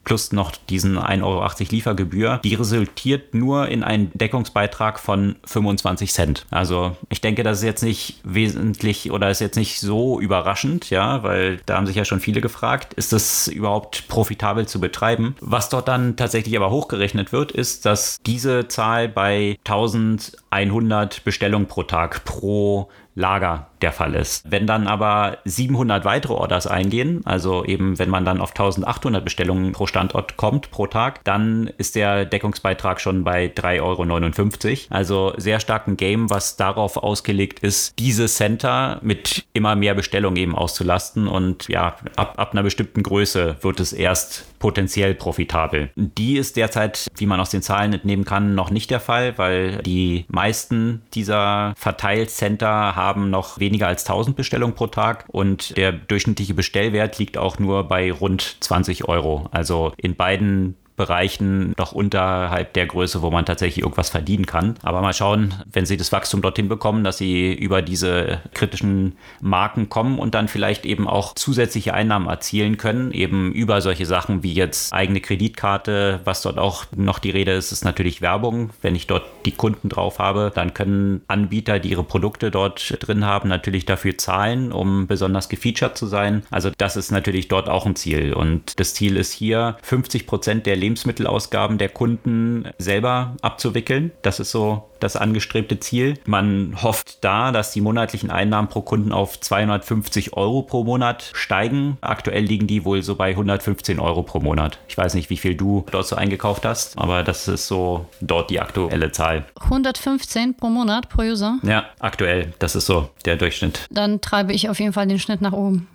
plus noch diesen 1,80 Euro Liefergebühr, die resultiert nur in einen Deckungsbeitrag von 25 Cent. Also ich denke, das ist jetzt nicht wesentlich oder ist jetzt nicht so überraschend, ja, weil da haben sich ja schon viele gefragt, ist das überhaupt profitabel zu betreiben? Was dort dann tatsächlich aber hochgerechnet wird, ist, dass diese Zahl bei 1100 Bestellungen pro Tag pro Lager der Fall ist. Wenn dann aber 700 weitere Orders eingehen, also eben wenn man dann auf 1800 Bestellungen pro Standort kommt pro Tag, dann ist der Deckungsbeitrag schon bei 3,59 Euro. Also sehr starken Game, was darauf ausgelegt ist, diese Center mit immer mehr Bestellungen eben auszulasten und ja, ab, ab einer bestimmten Größe wird es erst potenziell profitabel. Die ist derzeit, wie man aus den Zahlen entnehmen kann, noch nicht der Fall, weil die meisten dieser Verteilcenter haben noch weniger als 1000 Bestellungen pro Tag und der durchschnittliche Bestellwert liegt auch nur bei rund 20 Euro. Also in beiden Bereichen noch unterhalb der Größe, wo man tatsächlich irgendwas verdienen kann. Aber mal schauen, wenn sie das Wachstum dorthin bekommen, dass sie über diese kritischen Marken kommen und dann vielleicht eben auch zusätzliche Einnahmen erzielen können, eben über solche Sachen wie jetzt eigene Kreditkarte, was dort auch noch die Rede ist, ist natürlich Werbung. Wenn ich dort die Kunden drauf habe, dann können Anbieter, die ihre Produkte dort drin haben, natürlich dafür zahlen, um besonders gefeatured zu sein. Also das ist natürlich dort auch ein Ziel. Und das Ziel ist hier, 50 Prozent der Lebensmittelausgaben der Kunden selber abzuwickeln. Das ist so das angestrebte Ziel. Man hofft da, dass die monatlichen Einnahmen pro Kunden auf 250 Euro pro Monat steigen. Aktuell liegen die wohl so bei 115 Euro pro Monat. Ich weiß nicht, wie viel du dort so eingekauft hast, aber das ist so dort die aktuelle Zahl. 115 pro Monat pro User? Ja, aktuell. Das ist so der Durchschnitt. Dann treibe ich auf jeden Fall den Schnitt nach oben.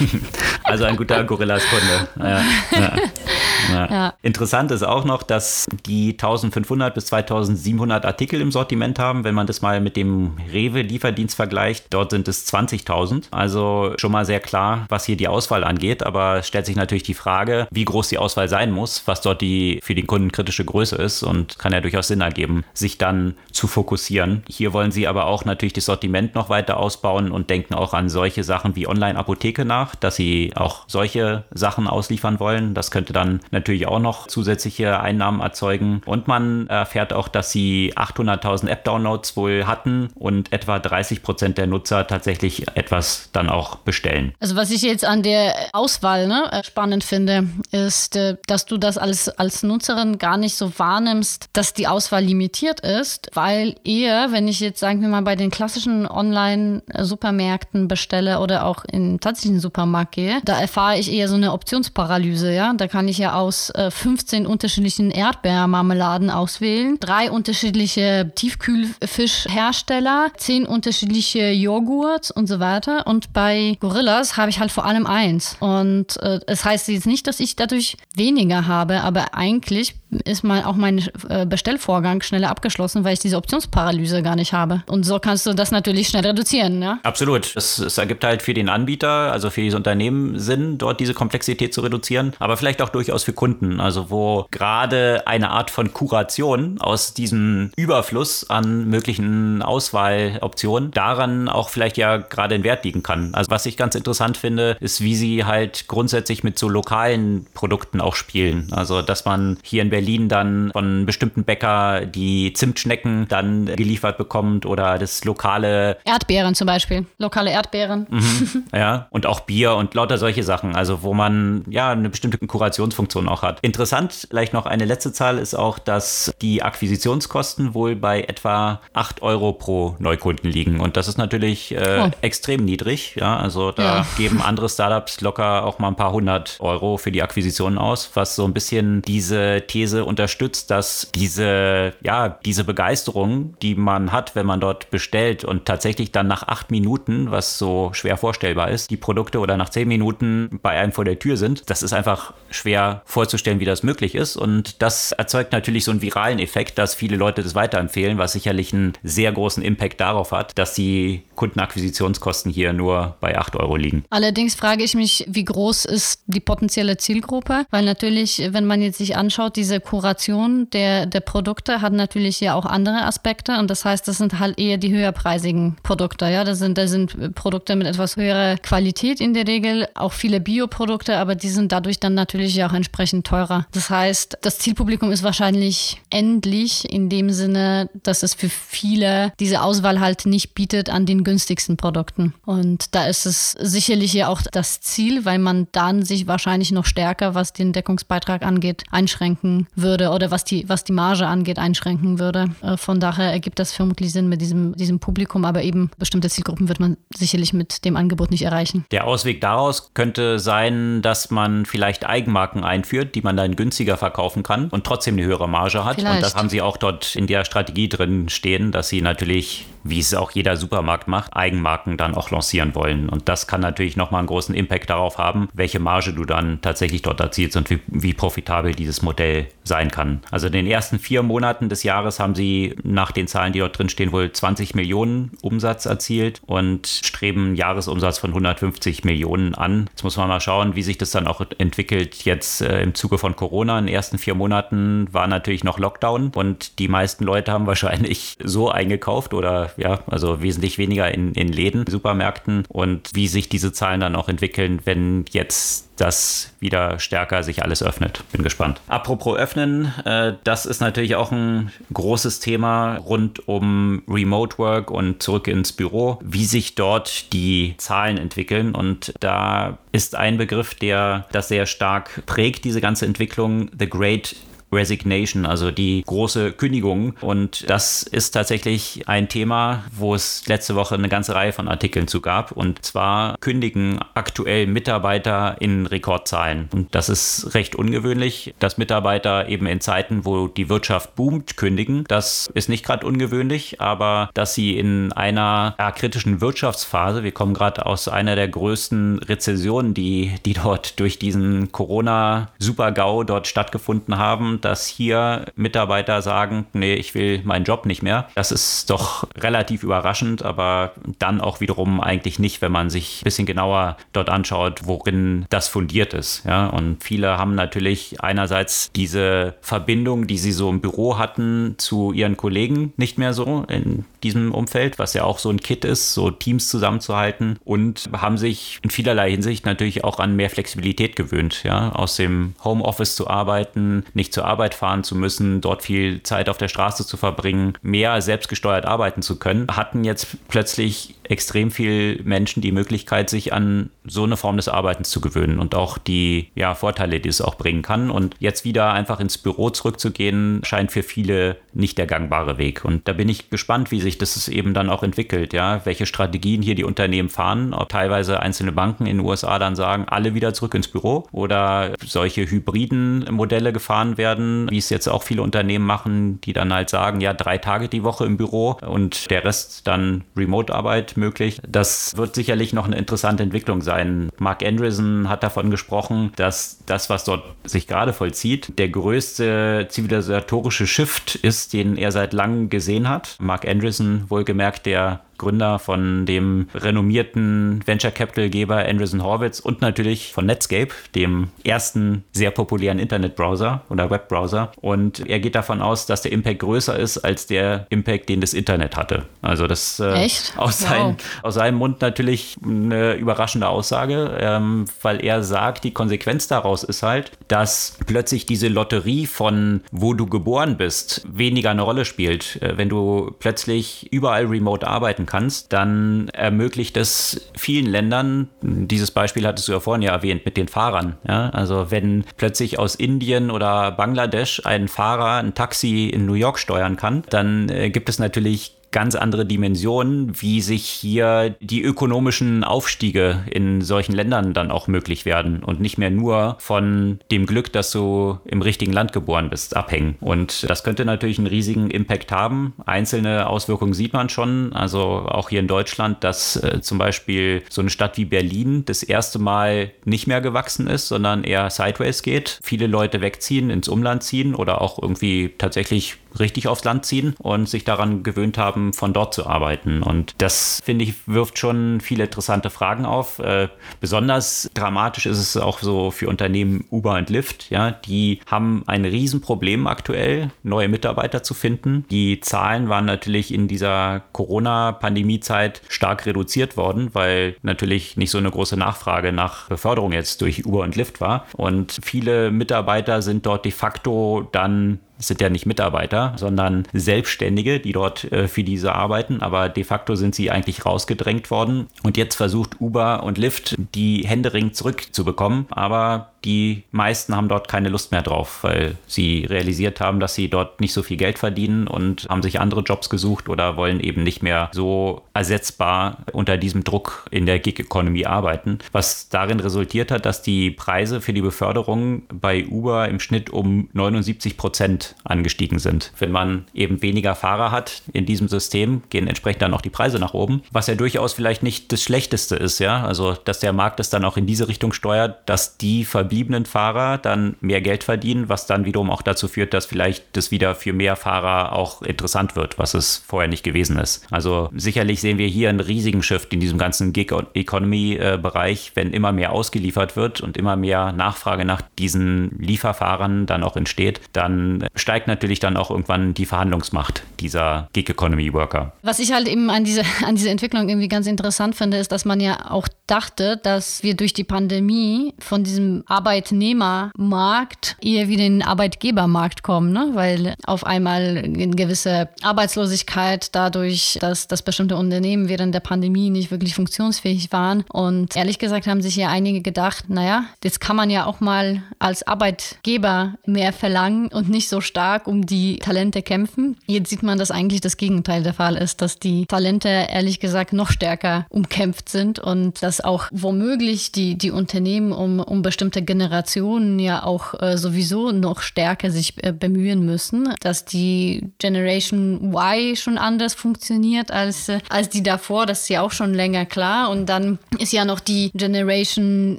also ein guter Gorillas-Kunde. Ja, ja. Ja. Ja. Interessant ist auch noch, dass die 1500 bis 2700 Artikel im Sortiment haben. Wenn man das mal mit dem Rewe-Lieferdienst vergleicht, dort sind es 20.000. Also schon mal sehr klar, was hier die Auswahl angeht. Aber es stellt sich natürlich die Frage, wie groß die Auswahl sein muss, was dort die für den Kunden kritische Größe ist und kann ja durchaus Sinn ergeben, sich dann zu fokussieren. Hier wollen sie aber auch natürlich das Sortiment noch weiter ausbauen und denken auch an solche Sachen wie Online-Apotheke nach, dass sie auch solche Sachen ausliefern wollen. Das könnte dann natürlich auch noch zusätzliche Einnahmen erzeugen. Und man erfährt auch, dass sie 800.000 App-Downloads wohl hatten und etwa 30 Prozent der Nutzer tatsächlich etwas dann auch bestellen. Also was ich jetzt an der Auswahl ne, spannend finde, ist, äh, dass du das als, als Nutzerin gar nicht so wahrnimmst, dass die Auswahl limitiert ist, weil eher, wenn ich jetzt sagen wir mal bei den klassischen Online-Supermärkten bestelle oder auch in tatsächlichen Supermarkt gehe, da erfahre ich eher so eine Optionsparalyse, ja. Da kann ich ja auch aus äh, 15 unterschiedlichen Erdbeermarmeladen auswählen, drei unterschiedliche Tiefkühlfischhersteller, zehn unterschiedliche Joghurts und so weiter. Und bei Gorillas habe ich halt vor allem eins. Und äh, es heißt jetzt nicht, dass ich dadurch weniger habe, aber eigentlich ist mal auch mein äh, Bestellvorgang schneller abgeschlossen, weil ich diese Optionsparalyse gar nicht habe. Und so kannst du das natürlich schnell reduzieren, ja? Absolut. Es, es ergibt halt für den Anbieter, also für dieses Unternehmen Sinn, dort diese Komplexität zu reduzieren, aber vielleicht auch durchaus für Kunden, also wo gerade eine Art von Kuration aus diesem Überfluss an möglichen Auswahloptionen daran auch vielleicht ja gerade in Wert liegen kann. Also was ich ganz interessant finde, ist, wie sie halt grundsätzlich mit so lokalen Produkten auch spielen. Also dass man hier in Berlin dann von bestimmten Bäcker die Zimtschnecken dann geliefert bekommt oder das lokale Erdbeeren zum Beispiel, lokale Erdbeeren. Mhm, ja, und auch Bier und lauter solche Sachen, also wo man ja eine bestimmte Kurationsfunktion auch hat. Interessant, vielleicht noch eine letzte Zahl ist auch, dass die Akquisitionskosten wohl bei etwa 8 Euro pro Neukunden liegen und das ist natürlich äh, oh. extrem niedrig. Ja, also da ja. geben andere Startups locker auch mal ein paar hundert Euro für die Akquisition aus, was so ein bisschen diese These These unterstützt, dass diese, ja, diese Begeisterung, die man hat, wenn man dort bestellt und tatsächlich dann nach acht Minuten, was so schwer vorstellbar ist, die Produkte oder nach zehn Minuten bei einem vor der Tür sind, das ist einfach schwer vorzustellen, wie das möglich ist. Und das erzeugt natürlich so einen viralen Effekt, dass viele Leute das weiterempfehlen, was sicherlich einen sehr großen Impact darauf hat, dass die Kundenakquisitionskosten hier nur bei 8 Euro liegen. Allerdings frage ich mich, wie groß ist die potenzielle Zielgruppe? Weil natürlich, wenn man jetzt sich anschaut, diese Kuration der, der Produkte hat natürlich ja auch andere Aspekte. Und das heißt, das sind halt eher die höherpreisigen Produkte. Ja, das sind, das sind Produkte mit etwas höherer Qualität in der Regel, auch viele Bioprodukte, aber die sind dadurch dann natürlich auch entsprechend teurer. Das heißt, das Zielpublikum ist wahrscheinlich endlich in dem Sinne, dass es für viele diese Auswahl halt nicht bietet an den günstigsten Produkten. Und da ist es sicherlich ja auch das Ziel, weil man dann sich wahrscheinlich noch stärker, was den Deckungsbeitrag angeht, einschränken würde oder was die, was die Marge angeht, einschränken würde. Äh, von daher ergibt das vermutlich Sinn mit diesem, diesem Publikum, aber eben bestimmte Zielgruppen wird man sicherlich mit dem Angebot nicht erreichen. Der Ausweg daraus könnte sein, dass man vielleicht Eigenmarken einführt, die man dann günstiger verkaufen kann und trotzdem eine höhere Marge hat. Vielleicht. Und das haben sie auch dort in der Strategie drin stehen, dass sie natürlich wie es auch jeder Supermarkt macht, Eigenmarken dann auch lancieren wollen. Und das kann natürlich nochmal einen großen Impact darauf haben, welche Marge du dann tatsächlich dort erzielst und wie, wie profitabel dieses Modell sein kann. Also in den ersten vier Monaten des Jahres haben sie nach den Zahlen, die dort drin stehen, wohl 20 Millionen Umsatz erzielt und streben einen Jahresumsatz von 150 Millionen an. Jetzt muss man mal schauen, wie sich das dann auch entwickelt jetzt äh, im Zuge von Corona. In den ersten vier Monaten war natürlich noch Lockdown und die meisten Leute haben wahrscheinlich so eingekauft oder ja, also wesentlich weniger in, in Läden, Supermärkten und wie sich diese Zahlen dann auch entwickeln, wenn jetzt das wieder stärker sich alles öffnet. Bin gespannt. Apropos öffnen, äh, das ist natürlich auch ein großes Thema rund um Remote Work und zurück ins Büro, wie sich dort die Zahlen entwickeln. Und da ist ein Begriff, der das sehr stark prägt, diese ganze Entwicklung, The Great Resignation, also die große Kündigung. Und das ist tatsächlich ein Thema, wo es letzte Woche eine ganze Reihe von Artikeln zu gab. Und zwar kündigen aktuell Mitarbeiter in Rekordzahlen. Und das ist recht ungewöhnlich, dass Mitarbeiter eben in Zeiten, wo die Wirtschaft boomt, kündigen. Das ist nicht gerade ungewöhnlich, aber dass sie in einer kritischen Wirtschaftsphase, wir kommen gerade aus einer der größten Rezessionen, die, die dort durch diesen Corona-Super-GAU dort stattgefunden haben, dass hier Mitarbeiter sagen, nee, ich will meinen Job nicht mehr. Das ist doch relativ überraschend, aber dann auch wiederum eigentlich nicht, wenn man sich ein bisschen genauer dort anschaut, worin das fundiert ist. Ja, und viele haben natürlich einerseits diese Verbindung, die sie so im Büro hatten, zu ihren Kollegen nicht mehr so in diesem Umfeld, was ja auch so ein Kit ist, so Teams zusammenzuhalten und haben sich in vielerlei Hinsicht natürlich auch an mehr Flexibilität gewöhnt, ja, aus dem Homeoffice zu arbeiten, nicht zur Arbeit fahren zu müssen, dort viel Zeit auf der Straße zu verbringen, mehr selbstgesteuert arbeiten zu können, hatten jetzt plötzlich extrem viel Menschen die Möglichkeit, sich an so eine Form des Arbeitens zu gewöhnen und auch die ja, Vorteile, die es auch bringen kann. Und jetzt wieder einfach ins Büro zurückzugehen, scheint für viele nicht der gangbare Weg. Und da bin ich gespannt, wie sich das eben dann auch entwickelt, ja, welche Strategien hier die Unternehmen fahren, ob teilweise einzelne Banken in den USA dann sagen, alle wieder zurück ins Büro oder solche hybriden Modelle gefahren werden, wie es jetzt auch viele Unternehmen machen, die dann halt sagen, ja, drei Tage die Woche im Büro und der Rest dann Remote-Arbeit möglich. Das wird sicherlich noch eine interessante Entwicklung sein. Mark Andreessen hat davon gesprochen, dass das, was dort sich gerade vollzieht, der größte zivilisatorische Shift ist, den er seit langem gesehen hat. Mark Andreessen, wohlgemerkt, der Gründer von dem renommierten Venture Capital Geber Andreessen Horwitz und natürlich von Netscape, dem ersten sehr populären Internetbrowser oder Webbrowser. Und er geht davon aus, dass der Impact größer ist als der Impact, den das Internet hatte. Also das äh? Aus, wow. sein, aus seinem Mund natürlich eine überraschende Aussage, ähm, weil er sagt, die Konsequenz daraus ist halt, dass plötzlich diese Lotterie von wo du geboren bist weniger eine Rolle spielt. Äh, wenn du plötzlich überall remote arbeiten kannst, dann ermöglicht es vielen Ländern, dieses Beispiel hattest du ja vorhin ja erwähnt, mit den Fahrern. Ja? Also wenn plötzlich aus Indien oder Bangladesch ein Fahrer ein Taxi in New York steuern kann, dann äh, gibt es natürlich ganz andere Dimensionen, wie sich hier die ökonomischen Aufstiege in solchen Ländern dann auch möglich werden und nicht mehr nur von dem Glück, dass du im richtigen Land geboren bist, abhängen. Und das könnte natürlich einen riesigen Impact haben. Einzelne Auswirkungen sieht man schon. Also auch hier in Deutschland, dass äh, zum Beispiel so eine Stadt wie Berlin das erste Mal nicht mehr gewachsen ist, sondern eher sideways geht. Viele Leute wegziehen, ins Umland ziehen oder auch irgendwie tatsächlich richtig aufs Land ziehen und sich daran gewöhnt haben, von dort zu arbeiten. Und das, finde ich, wirft schon viele interessante Fragen auf. Äh, besonders dramatisch ist es auch so für Unternehmen Uber und Lyft. Ja, die haben ein Riesenproblem aktuell, neue Mitarbeiter zu finden. Die Zahlen waren natürlich in dieser Corona-Pandemie-Zeit stark reduziert worden, weil natürlich nicht so eine große Nachfrage nach Beförderung jetzt durch Uber und Lyft war. Und viele Mitarbeiter sind dort de facto dann sind ja nicht Mitarbeiter, sondern Selbstständige, die dort äh, für diese arbeiten, aber de facto sind sie eigentlich rausgedrängt worden. Und jetzt versucht Uber und Lyft, die Händering zurückzubekommen, aber die meisten haben dort keine Lust mehr drauf, weil sie realisiert haben, dass sie dort nicht so viel Geld verdienen und haben sich andere Jobs gesucht oder wollen eben nicht mehr so ersetzbar unter diesem Druck in der Gig-Economy arbeiten, was darin resultiert hat, dass die Preise für die Beförderung bei Uber im Schnitt um 79 Prozent angestiegen sind. Wenn man eben weniger Fahrer hat in diesem System, gehen entsprechend dann auch die Preise nach oben, was ja durchaus vielleicht nicht das Schlechteste ist, ja, also dass der Markt es dann auch in diese Richtung steuert, dass die verbieten verbliebenen Fahrer dann mehr Geld verdienen, was dann wiederum auch dazu führt, dass vielleicht das wieder für mehr Fahrer auch interessant wird, was es vorher nicht gewesen ist. Also sicherlich sehen wir hier einen riesigen Shift in diesem ganzen Gig-Economy-Bereich, wenn immer mehr ausgeliefert wird und immer mehr Nachfrage nach diesen Lieferfahrern dann auch entsteht, dann steigt natürlich dann auch irgendwann die Verhandlungsmacht dieser Gig-Economy-Worker. Was ich halt eben an diese, an diese Entwicklung irgendwie ganz interessant finde, ist, dass man ja auch dachte, dass wir durch die Pandemie von diesem Arbeitnehmermarkt eher in den Arbeitgebermarkt kommen, ne? weil auf einmal eine gewisse Arbeitslosigkeit dadurch, dass, dass bestimmte Unternehmen während der Pandemie nicht wirklich funktionsfähig waren. Und ehrlich gesagt haben sich ja einige gedacht, naja, jetzt kann man ja auch mal als Arbeitgeber mehr verlangen und nicht so stark um die Talente kämpfen. Jetzt sieht man, dass eigentlich das Gegenteil der Fall ist, dass die Talente ehrlich gesagt noch stärker umkämpft sind und dass auch womöglich die, die Unternehmen um, um bestimmte Generationen ja auch äh, sowieso noch stärker sich äh, bemühen müssen, dass die Generation Y schon anders funktioniert als, äh, als die davor. Das ist ja auch schon länger klar. Und dann ist ja noch die Generation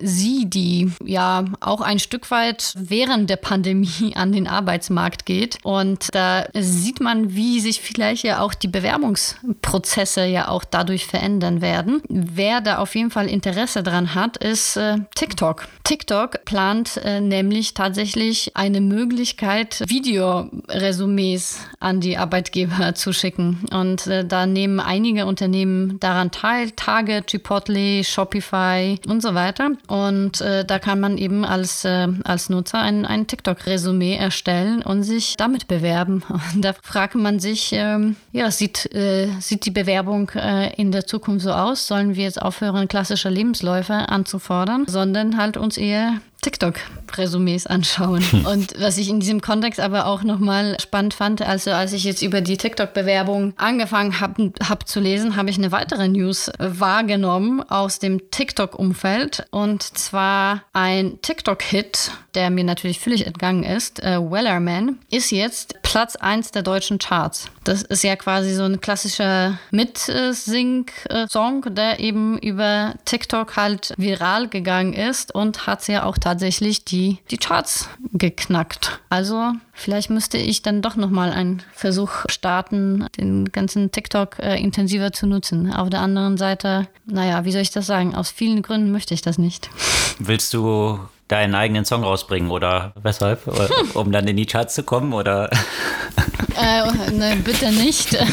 Z, die ja auch ein Stück weit während der Pandemie an den Arbeitsmarkt geht. Und da sieht man, wie sich vielleicht ja auch die Bewerbungsprozesse ja auch dadurch verändern werden. Wer da auf jeden Fall Interesse dran hat, ist äh, TikTok. Plant äh, nämlich tatsächlich eine Möglichkeit, Videoresümees an die Arbeitgeber zu schicken. Und äh, da nehmen einige Unternehmen daran teil, Target, Chipotle, Shopify und so weiter. Und äh, da kann man eben als, äh, als Nutzer ein, ein TikTok-Resümee erstellen und sich damit bewerben. Und da fragt man sich, ähm, ja, sieht, äh, sieht die Bewerbung äh, in der Zukunft so aus? Sollen wir jetzt aufhören, klassische Lebensläufe anzufordern, sondern halt uns eher TikTok-Resümees anschauen. Hm. Und was ich in diesem Kontext aber auch nochmal spannend fand, also als ich jetzt über die TikTok-Bewerbung angefangen habe hab zu lesen, habe ich eine weitere News wahrgenommen aus dem TikTok-Umfeld. Und zwar ein TikTok-Hit, der mir natürlich völlig entgangen ist, äh, Wellerman, ist jetzt Platz 1 der deutschen Charts. Das ist ja quasi so ein klassischer Mitsing-Song, der eben über TikTok halt viral gegangen ist und hat ja auch tatsächlich die, die Charts geknackt. Also vielleicht müsste ich dann doch nochmal einen Versuch starten, den ganzen TikTok äh, intensiver zu nutzen. Auf der anderen Seite, naja, wie soll ich das sagen? Aus vielen Gründen möchte ich das nicht. Willst du deinen eigenen Song rausbringen oder weshalb? Um dann in die Charts zu kommen oder? Äh, ne, bitte nicht.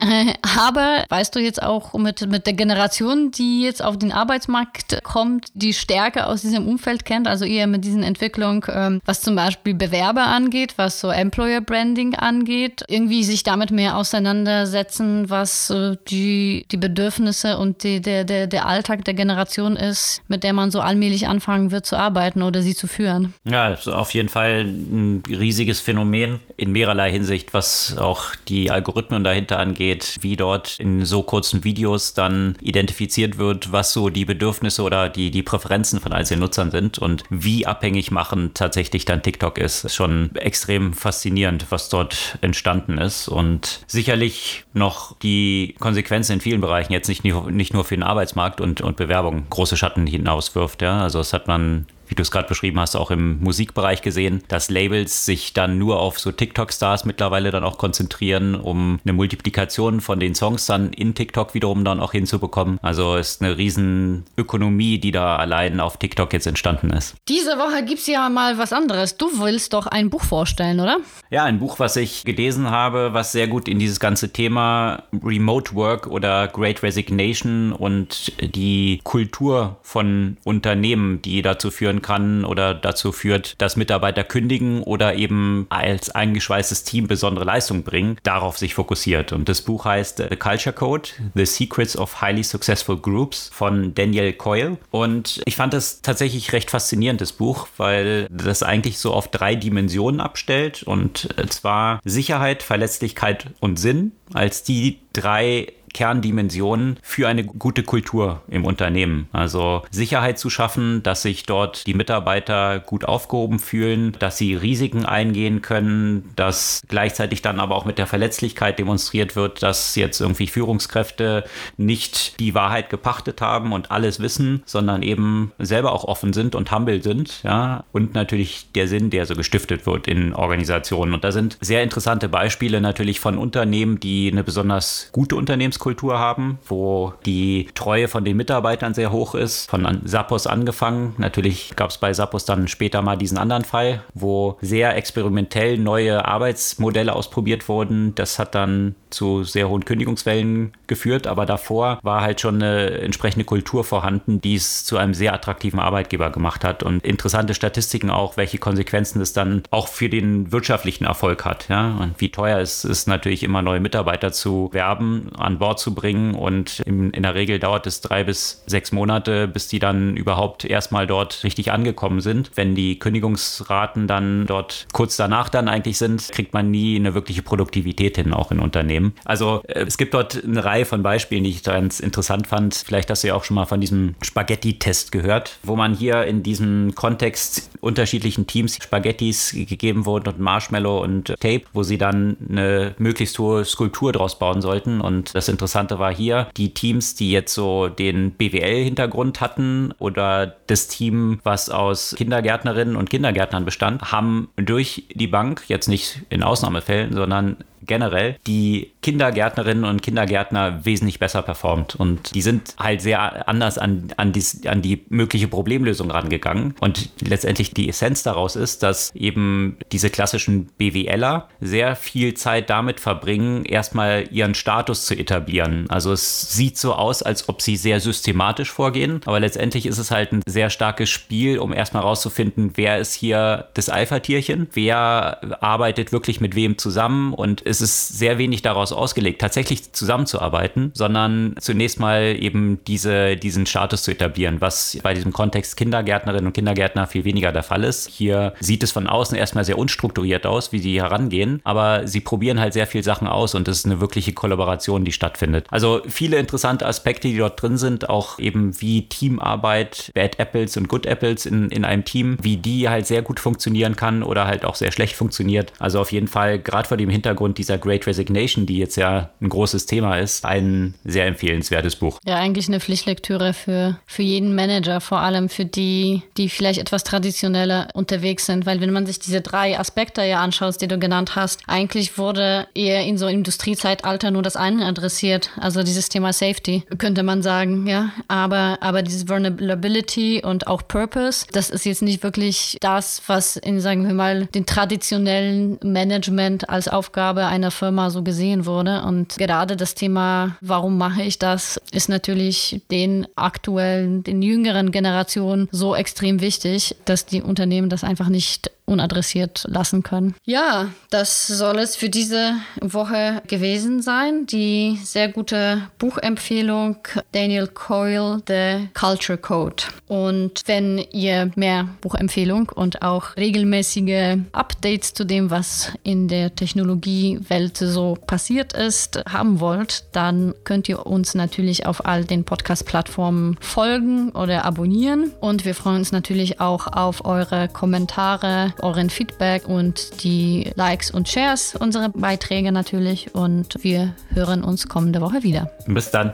Aber weißt du jetzt auch mit, mit der Generation, die jetzt auf den Arbeitsmarkt kommt, die Stärke aus diesem Umfeld kennt, also eher mit diesen Entwicklungen, ähm, was zum Beispiel Bewerber angeht, was so Employer Branding angeht, irgendwie sich damit mehr auseinandersetzen, was äh, die, die Bedürfnisse und die, der, der, der Alltag der Generation ist, mit der man so allmählich anfangen wird zu arbeiten oder sie zu führen. Ja, auf jeden Fall ein riesiges Phänomen in mehrerlei Hinsicht, was auch die Algorithmen dahinter angeht, wie dort in so kurzen Videos dann identifiziert wird, was so die Bedürfnisse oder die, die Präferenzen von einzelnen Nutzern sind und wie abhängig machen tatsächlich dann TikTok ist. ist schon extrem faszinierend, was dort entstanden ist und sicherlich noch die Konsequenzen in vielen Bereichen jetzt nicht, nicht nur für den Arbeitsmarkt und, und Bewerbung große Schatten hinauswirft. Ja? Also das hat man wie du es gerade beschrieben hast, auch im Musikbereich gesehen, dass Labels sich dann nur auf so TikTok-Stars mittlerweile dann auch konzentrieren, um eine Multiplikation von den Songs dann in TikTok wiederum dann auch hinzubekommen. Also ist eine riesen Ökonomie, die da allein auf TikTok jetzt entstanden ist. Diese Woche gibt es ja mal was anderes. Du willst doch ein Buch vorstellen, oder? Ja, ein Buch, was ich gelesen habe, was sehr gut in dieses ganze Thema Remote Work oder Great Resignation und die Kultur von Unternehmen, die dazu führen führen kann oder dazu führt, dass Mitarbeiter kündigen oder eben als eingeschweißtes Team besondere Leistungen bringen, darauf sich fokussiert. Und das Buch heißt The Culture Code, The Secrets of Highly Successful Groups von Daniel Coyle. Und ich fand das tatsächlich recht faszinierendes Buch, weil das eigentlich so auf drei Dimensionen abstellt. Und zwar Sicherheit, Verletzlichkeit und Sinn als die drei Kerndimensionen für eine gute Kultur im Unternehmen. Also Sicherheit zu schaffen, dass sich dort die Mitarbeiter gut aufgehoben fühlen, dass sie Risiken eingehen können, dass gleichzeitig dann aber auch mit der Verletzlichkeit demonstriert wird, dass jetzt irgendwie Führungskräfte nicht die Wahrheit gepachtet haben und alles wissen, sondern eben selber auch offen sind und humble sind, ja, und natürlich der Sinn, der so gestiftet wird in Organisationen. Und da sind sehr interessante Beispiele natürlich von Unternehmen, die eine besonders gute Unternehmenskultur Unternehmenskultur haben, wo die Treue von den Mitarbeitern sehr hoch ist, von Sappos angefangen. Natürlich gab es bei Sappos dann später mal diesen anderen Fall, wo sehr experimentell neue Arbeitsmodelle ausprobiert wurden. Das hat dann zu sehr hohen Kündigungswellen geführt, aber davor war halt schon eine entsprechende Kultur vorhanden, die es zu einem sehr attraktiven Arbeitgeber gemacht hat und interessante Statistiken auch, welche Konsequenzen es dann auch für den wirtschaftlichen Erfolg hat, ja, und wie teuer es ist natürlich immer neue Mitarbeiter zu werben, an Bord zu bringen und in, in der Regel dauert es drei bis sechs Monate, bis die dann überhaupt erstmal dort richtig angekommen sind. Wenn die Kündigungsraten dann dort kurz danach dann eigentlich sind, kriegt man nie eine wirkliche Produktivität hin, auch in Unternehmen nehmen. Also äh, es gibt dort eine Reihe von Beispielen, die ich ganz interessant fand. Vielleicht hast du ja auch schon mal von diesem Spaghetti-Test gehört, wo man hier in diesem Kontext unterschiedlichen Teams Spaghettis gegeben wurden und Marshmallow und Tape, wo sie dann eine möglichst hohe Skulptur draus bauen sollten. Und das Interessante war hier, die Teams, die jetzt so den BWL-Hintergrund hatten oder das Team, was aus Kindergärtnerinnen und Kindergärtnern bestand, haben durch die Bank, jetzt nicht in Ausnahmefällen, sondern generell die Kindergärtnerinnen und Kindergärtner wesentlich besser performt. Und die sind halt sehr anders an, an, die, an die mögliche Problemlösung rangegangen. Und letztendlich die Essenz daraus ist, dass eben diese klassischen BWLer sehr viel Zeit damit verbringen, erstmal ihren Status zu etablieren. Also es sieht so aus, als ob sie sehr systematisch vorgehen, aber letztendlich ist es halt ein sehr starkes Spiel, um erstmal rauszufinden, wer ist hier das Alpha-Tierchen, wer arbeitet wirklich mit wem zusammen und es ist sehr wenig daraus ausgelegt, tatsächlich zusammenzuarbeiten, sondern zunächst mal eben diese, diesen Status zu etablieren, was bei diesem Kontext Kindergärtnerinnen und Kindergärtner viel weniger der Fall ist. Hier sieht es von außen erstmal sehr unstrukturiert aus, wie sie herangehen, aber sie probieren halt sehr viel Sachen aus und es ist eine wirkliche Kollaboration, die stattfindet. Also viele interessante Aspekte, die dort drin sind, auch eben wie Teamarbeit, Bad Apples und Good Apples in, in einem Team, wie die halt sehr gut funktionieren kann oder halt auch sehr schlecht funktioniert. Also auf jeden Fall gerade vor dem Hintergrund dieser Great Resignation, jetzt ja ein großes Thema ist, ein sehr empfehlenswertes Buch. Ja, eigentlich eine Pflichtlektüre für, für jeden Manager, vor allem für die, die vielleicht etwas traditioneller unterwegs sind, weil wenn man sich diese drei Aspekte ja anschaut, die du genannt hast, eigentlich wurde eher in so Industriezeitalter nur das eine adressiert, also dieses Thema Safety, könnte man sagen, ja, aber, aber dieses Vulnerability und auch Purpose, das ist jetzt nicht wirklich das, was in, sagen wir mal, den traditionellen Management als Aufgabe einer Firma so gesehen würde. Und gerade das Thema, warum mache ich das, ist natürlich den aktuellen, den jüngeren Generationen so extrem wichtig, dass die Unternehmen das einfach nicht unadressiert lassen können. Ja, das soll es für diese Woche gewesen sein. Die sehr gute Buchempfehlung Daniel Coyle, The Culture Code. Und wenn ihr mehr Buchempfehlung und auch regelmäßige Updates zu dem, was in der Technologiewelt so passiert ist, haben wollt, dann könnt ihr uns natürlich auf all den Podcast-Plattformen folgen oder abonnieren. Und wir freuen uns natürlich auch auf eure Kommentare euren Feedback und die Likes und Shares unserer Beiträge natürlich. Und wir hören uns kommende Woche wieder. Bis dann.